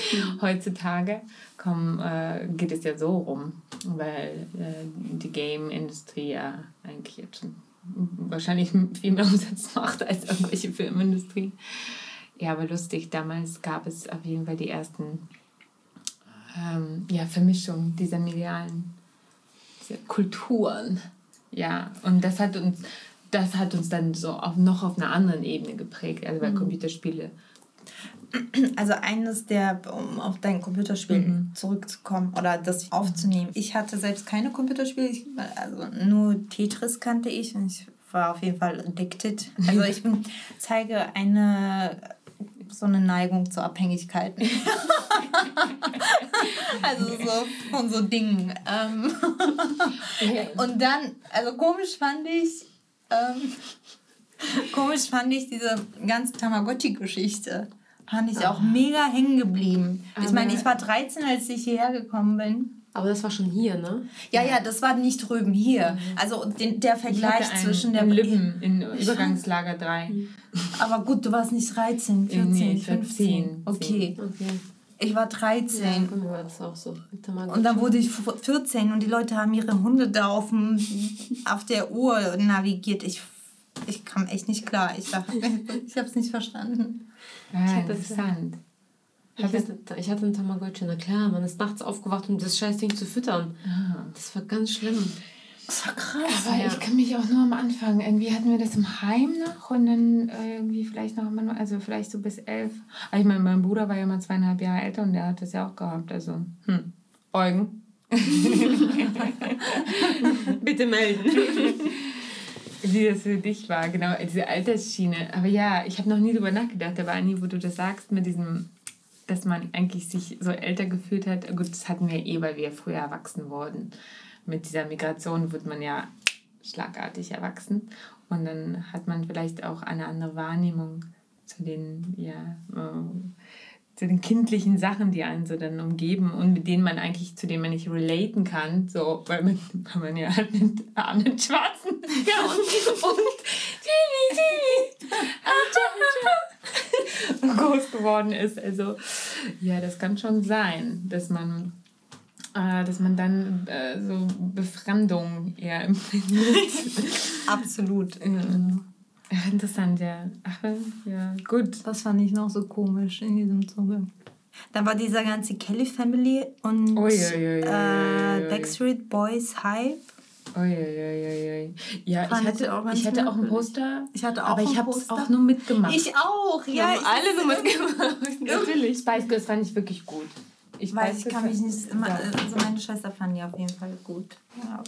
S2: Heutzutage kommen, äh, geht es ja so rum, weil äh, die Game-Industrie ja eigentlich jetzt schon wahrscheinlich viel mehr *laughs* Umsatz macht als irgendwelche Filmindustrie. Ja, aber lustig, damals gab es auf jeden Fall die ersten ähm, ja, Vermischungen dieser medialen dieser Kulturen. Ja, und das hat uns, das hat uns dann so auf, noch auf einer anderen Ebene geprägt, also bei Computerspiele.
S3: Also eines der, um auf dein Computerspiel
S2: Mhm.
S3: zurückzukommen oder das aufzunehmen. Ich hatte selbst keine Computerspiele, also nur Tetris kannte ich und ich war auf jeden Fall addicted. Also ich bin, zeige eine so eine Neigung zu Abhängigkeiten. *laughs* also so von so Dingen. Ähm, und dann, also komisch fand ich, ähm, komisch fand ich diese ganze Tamagotchi-Geschichte. Fand ich auch mega hängen geblieben. Ich meine, ich war 13, als ich hierher gekommen bin.
S1: Aber das war schon hier, ne?
S3: Ja, ja, das war nicht drüben hier. Also den, der
S2: Ich
S3: Vergleich zwischen der
S2: in Lübben in Übergangslager 3.
S3: Aber gut, du warst nicht 13, 14,
S2: Nee, ich war
S3: 15.
S2: 10,
S3: Okay,
S1: Okay.
S3: ich war
S1: Ja,
S3: 13.
S1: bei mir war das auch so.
S3: Und dann wurde ich 14 und die Leute haben ihre Hunde da auf, dem, auf der Uhr navigiert. Ich, ich kam echt nicht klar. Ich, dachte, *laughs* ich habe es nicht verstanden.
S2: Ah,
S1: hatte-
S2: interessant.
S1: Ich hatte, ich hatte einen Tamagotchi, na klar, man ist nachts aufgewacht, um das Scheißding zu füttern.
S2: Ah.
S1: Das war ganz schlimm.
S3: Das war krass.
S2: Aber
S1: Ja.
S2: ich kann mich auch nur am Anfang, irgendwie hatten wir das im Heim noch und dann äh, irgendwie vielleicht noch immer, nur- also vielleicht so bis elf. Aber ich meine, mein Bruder war ja mal zweieinhalb Jahre älter und der hat das ja auch gehabt, also, hm, Eugen. *laughs*
S1: Bitte melden.
S2: Wie das für dich war, genau, diese Altersschiene. Aber ja, ich habe noch nie drüber nachgedacht, aber Anni, wo du das sagst, mit diesem, dass man eigentlich sich so älter gefühlt hat. Gut, das hatten wir eh, weil wir früher erwachsen wurden. Mit dieser Migration wird man ja schlagartig erwachsen. Und dann hat man vielleicht auch eine andere Wahrnehmung zu den, ja, äh, zu den kindlichen Sachen, die einen so dann umgeben und mit denen man eigentlich, zu denen man nicht relaten kann, so, weil man, weil man ja halt mit armen Schwarzen *laughs* ja, und, und Timmy, Timmy, *laughs* groß geworden ist. Also, ja, das kann schon sein, dass man äh, dass man dann äh, so Befremdung eher *laughs* empfindet.
S3: Absolut.
S2: ja. Ach, interessant, ja. Ach, ja, gut.
S3: Das fand ich noch so komisch in diesem Zuge. Dann war dieser ganze Kelly Family und
S2: ui, ui,
S3: äh. Backstreet Boys Hype.
S2: Ja, ich
S3: Fand ich
S2: hatte,
S3: auch
S2: ich hatte auch ein. Poster.
S3: Ich hatte auch
S2: aber ich habe es auch nur mitgemacht.
S3: Ich auch, ja.
S1: haben
S3: ich-
S1: alle so mitgemacht. *laughs*
S2: Natürlich. Spice Girls fand ich wirklich gut. Ich
S3: Weiß, ich kann mich nicht.
S2: Ja.
S3: Also meine Schwester fand die auf jeden Fall gut. Ja, aber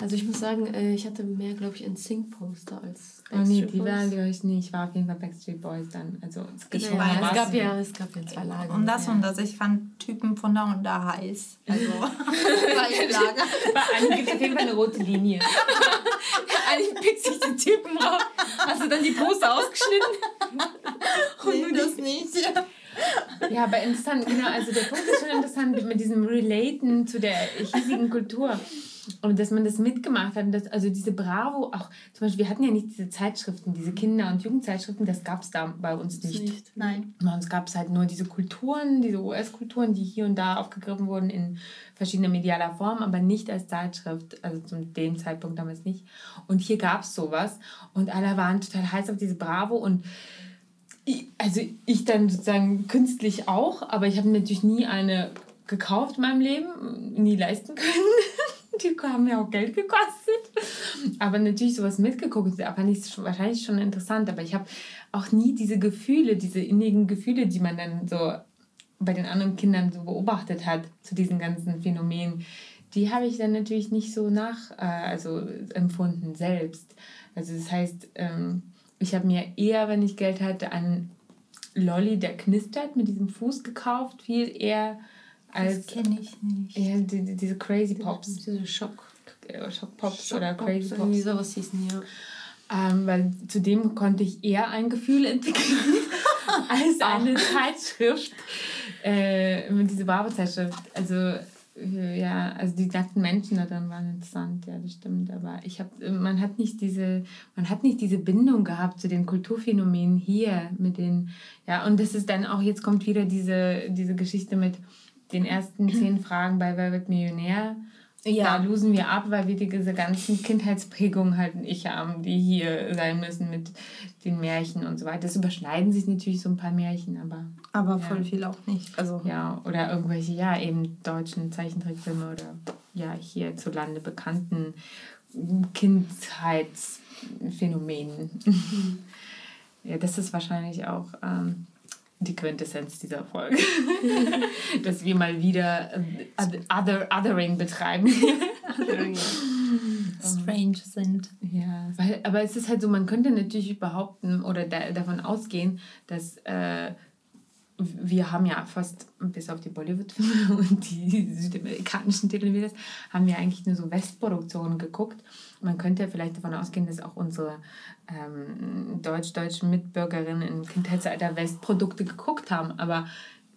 S1: Also ich muss sagen, äh, ich hatte mehr, glaube ich, ein Sync-Poster als
S2: Oh nee,
S1: Backstreet
S2: die war,
S1: Boys.
S2: glaube ich, nicht. Ich war auf jeden Fall Backstreet Boys dann. Also, es gibt
S3: Ich
S1: Ja,
S2: was.
S1: es gab ja, es gab ja zwei Lager.
S3: Und das
S1: ja.
S3: und das. Ich fand Typen von da und da heiß. Also, *laughs* zwei Lager.
S2: Bei Anni gibt es auf jeden Fall eine rote Linie. *laughs*
S1: Eigentlich pickt sich die Typen raus. Hast du dann die Poster ausgeschnitten? *laughs*
S3: Nee, das nicht.
S2: Ja, aber interessant, genau. Also der Punkt ist schon interessant mit diesem Relaten zu der hiesigen Kultur. Und dass man das mitgemacht hat. Dass, also diese Bravo, auch zum Beispiel, wir hatten ja nicht diese Zeitschriften, diese Kinder- und Jugendzeitschriften, das gab es da bei uns nicht. nicht.
S3: Nein.
S2: Bei uns gab es halt nur diese Kulturen, diese US-Kulturen, die hier und da aufgegriffen wurden in verschiedener medialer Form, aber nicht als Zeitschrift, also zu dem Zeitpunkt damals nicht. Und hier gab es sowas und alle waren total heiß auf diese Bravo und ich, also ich dann sozusagen künstlich auch, aber ich habe natürlich nie eine gekauft in meinem Leben, nie leisten *laughs* können. *laughs* Die haben ja auch Geld gekostet. Aber natürlich sowas mitgeguckt, fand ich wahrscheinlich schon interessant. Aber ich habe auch nie diese Gefühle, diese innigen Gefühle, die man dann so bei den anderen Kindern so beobachtet hat, zu diesen ganzen Phänomenen, die habe ich dann natürlich nicht so nach, äh, also empfunden selbst. Also das heißt, ähm, ich habe mir eher, wenn ich Geld hatte, einen Lolly, der knistert, mit diesem Fuß gekauft, viel eher als.
S3: Das kenne ich nicht.
S2: Ja, die, die, diese Crazy Pops.
S1: Diese Schock.
S2: Schock Pops
S1: Schock
S2: oder Crazy Pops.
S1: Irgendwie sowas hießen, ja.
S2: Ähm, weil zudem konnte ich eher ein Gefühl entwickeln *laughs* als eine Zeitschrift, äh, mit dieser Barbe-Zeitschrift. Also äh, ja, also die nackten Menschen da drin waren interessant, ja, das stimmt. Aber ich habe, man hat nicht diese, man hat nicht diese Bindung gehabt zu den Kulturphänomenen hier mit den, ja, und das ist dann auch, jetzt kommt wieder diese, diese Geschichte mit den ersten *clears throat* zehn Fragen bei Wer wird Millionär. Ja. Da losen wir ab, weil wir diese ganzen Kindheitsprägungen halt nicht haben, die hier sein müssen mit den Märchen und so weiter. Das überschneiden sich natürlich so ein paar Märchen, aber.
S3: Aber
S2: ja.
S3: voll viel auch nicht. Also.
S2: Ja, oder irgendwelche, ja, eben deutschen Zeichentrickfilme oder ja, hier zu Lande bekannten Kindheitsphänomenen. Mhm. *laughs* ja, das ist wahrscheinlich auch. Ähm, die Quintessenz dieser Folge. *laughs* Dass wir mal wieder other, Othering betreiben. *laughs* othering,
S3: Strange sind.
S2: Ja, weil, aber es ist halt so, man könnte natürlich behaupten oder da, davon ausgehen, dass äh, wir haben ja fast, bis auf die Bollywood-Filme *laughs* und die südamerikanischen Televisions, haben wir eigentlich nur so Westproduktionen geguckt. Man könnte vielleicht davon ausgehen, dass auch unsere ähm, deutsch-deutschen Mitbürgerinnen im Kindheitsalter Westprodukte geguckt haben. Aber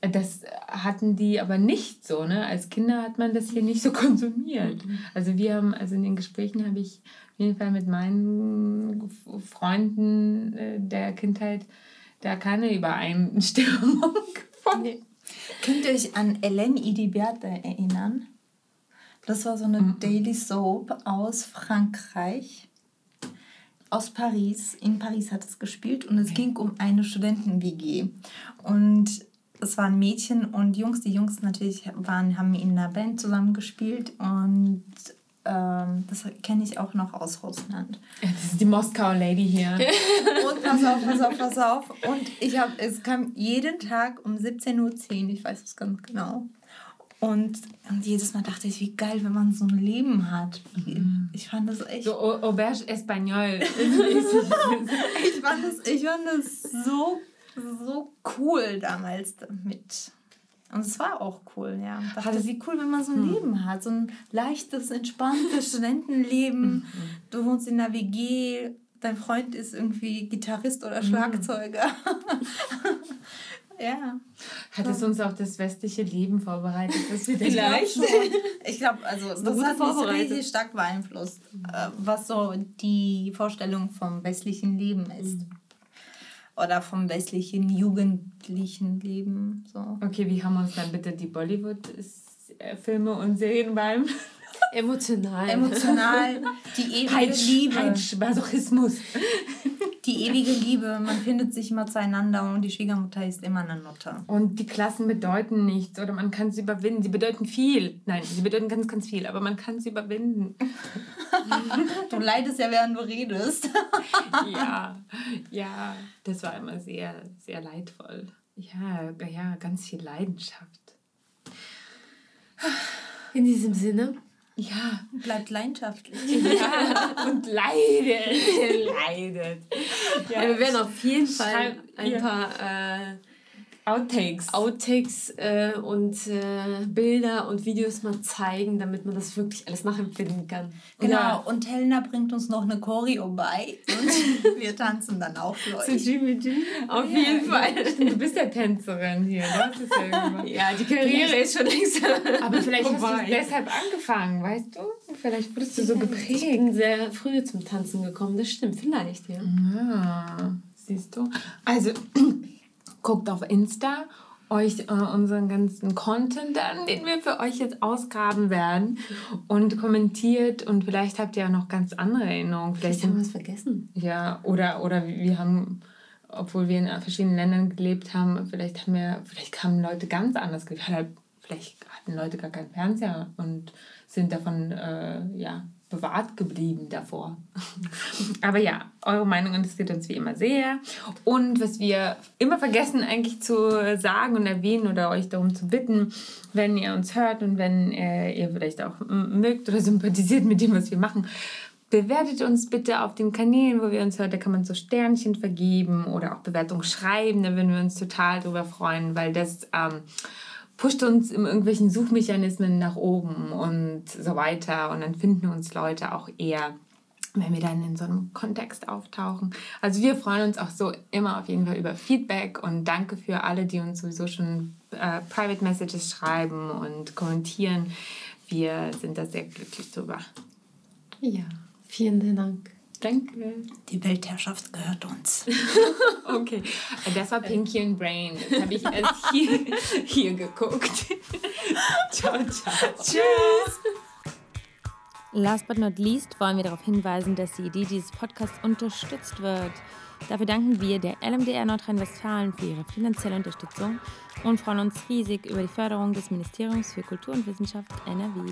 S2: das hatten die aber nicht so. Ne? Als Kinder hat man das hier nicht so konsumiert. Also wir haben, also in den Gesprächen habe ich auf jeden Fall mit meinen Freunden äh, der Kindheit da keine Übereinstimmung *laughs* gefunden. Nee.
S3: Könnt ihr euch an Hélène Idiberte erinnern? Das war so eine mhm. Daily Soap aus Frankreich, aus Paris. In Paris hat es gespielt und es ging um eine Studenten-WG. Und es waren Mädchen und Jungs. Die Jungs natürlich waren, haben in einer Band zusammengespielt und ähm, das kenne ich auch noch aus Russland.
S2: Das ist die Moskauer Lady hier. *laughs*
S3: und pass auf, pass auf, pass auf. Und ich habe, es kam jeden Tag um 17.10 Uhr, ich weiß es ganz genau. Und, und jedes Mal dachte ich, wie geil, wenn man so ein Leben hat. Mhm. Ich fand das echt.
S2: So Auberge Espagnol. *laughs* *laughs*
S3: ich, fand das, ich fand das so, so cool damals damit. Und es war auch cool, ja. Ich dachte, wie cool, wenn man so ein hm. Leben hat. So ein leichtes, entspanntes Studentenleben. Mhm. Du wohnst in einer WG, dein Freund ist irgendwie Gitarrist oder hm. Schlagzeuger. Ja.
S2: Hat es uns auch das westliche Leben vorbereitet? Dass wir
S3: Vielleicht. ich glaube, also das, das hat mich richtig stark beeinflusst, äh, was so die Vorstellung vom westlichen Leben ist. Mhm oder vom westlichen jugendlichen Leben. So.
S2: Okay, wie haben wir uns dann bitte die Bollywood-Filme und Serien beim?
S1: Emotional.
S3: Emotional. Die ewige Peitsch, Liebe.
S2: Peitsch, Masochismus.
S3: Die ewige Liebe. Man findet sich immer zueinander und die Schwiegermutter ist immer eine Nutte.
S2: Und die Klassen bedeuten nichts oder man kann sie überwinden. Sie bedeuten viel. Nein, sie bedeuten ganz, ganz viel, aber man kann sie überwinden. *laughs*
S3: du leidest ja, während du redest.
S2: ja, ja. Das war immer sehr, sehr leidvoll. Ja, ja, ganz viel Leidenschaft.
S1: In diesem Sinne
S3: ja. Bleibt leidenschaftlich. *laughs*
S2: Ja, und leidet. *laughs* leidet.
S1: Ja, wir werden auf jeden Fall ein paar äh,
S2: Outtakes.
S1: Outtakes äh, und äh, Bilder und Videos mal zeigen, damit man das wirklich alles nachempfinden kann.
S3: Genau, ja. und Helena bringt uns noch eine Choreo bei und *laughs* wir tanzen dann auch für euch. Zu Jimmy?
S2: Auf ja, jeden Fall. Du bist ja Tänzerin hier, das ist ja, *laughs*
S1: ja, die Karriere ist schon längst
S2: Aber vielleicht vorbei. hast du deshalb angefangen, weißt du? Vielleicht wurdest du so geprägt. Ich
S1: bin sehr früh zum Tanzen gekommen, das stimmt, vielleicht, ja.
S2: Ja, siehst du. Also *clears throat* guckt auf Insta euch äh, unseren ganzen Content an, den wir für euch jetzt ausgraben werden und kommentiert und vielleicht habt ihr ja noch ganz andere Erinnerungen.
S1: Vielleicht, vielleicht haben wir es vergessen.
S2: Ja, oder, oder wir haben, obwohl wir in verschiedenen Ländern gelebt haben, vielleicht haben wir, vielleicht haben Leute ganz anders gelebt. Vielleicht hatten Leute gar keinen Fernseher und sind davon äh, ja, bewahrt geblieben davor. *laughs* Aber ja, eure Meinung interessiert uns wie immer sehr. Und was wir immer vergessen eigentlich zu sagen und erwähnen oder euch darum zu bitten, wenn ihr uns hört und wenn äh, ihr vielleicht auch mögt oder sympathisiert mit dem, was wir machen, bewertet uns bitte auf den Kanälen, wo wir uns hört. Da kann man so Sternchen vergeben oder auch Bewertungen schreiben. Da würden wir uns total drüber freuen, weil das... Ähm, pusht uns in irgendwelchen Suchmechanismen nach oben und so weiter. Und dann finden uns Leute auch eher, wenn wir dann in so einem Kontext auftauchen. Also wir freuen uns auch so immer auf jeden Fall über Feedback und danke für alle, die uns sowieso schon äh, Private Messages schreiben und kommentieren. Wir sind da sehr glücklich drüber.
S1: Ja, vielen Dank.
S2: Danke.
S3: Die Weltherrschaft gehört uns. *laughs*
S2: okay, das war Pinky and Brain. Das habe ich erst hier, *laughs* hier geguckt. *laughs* ciao, ciao.
S3: Tschüss. Last but not least wollen wir darauf hinweisen, dass die Idee dieses Podcasts unterstützt wird. Dafür danken wir der LMDR Nordrhein-Westfalen für ihre finanzielle Unterstützung und freuen uns riesig über die Förderung des Ministeriums für Kultur und Wissenschaft NRW.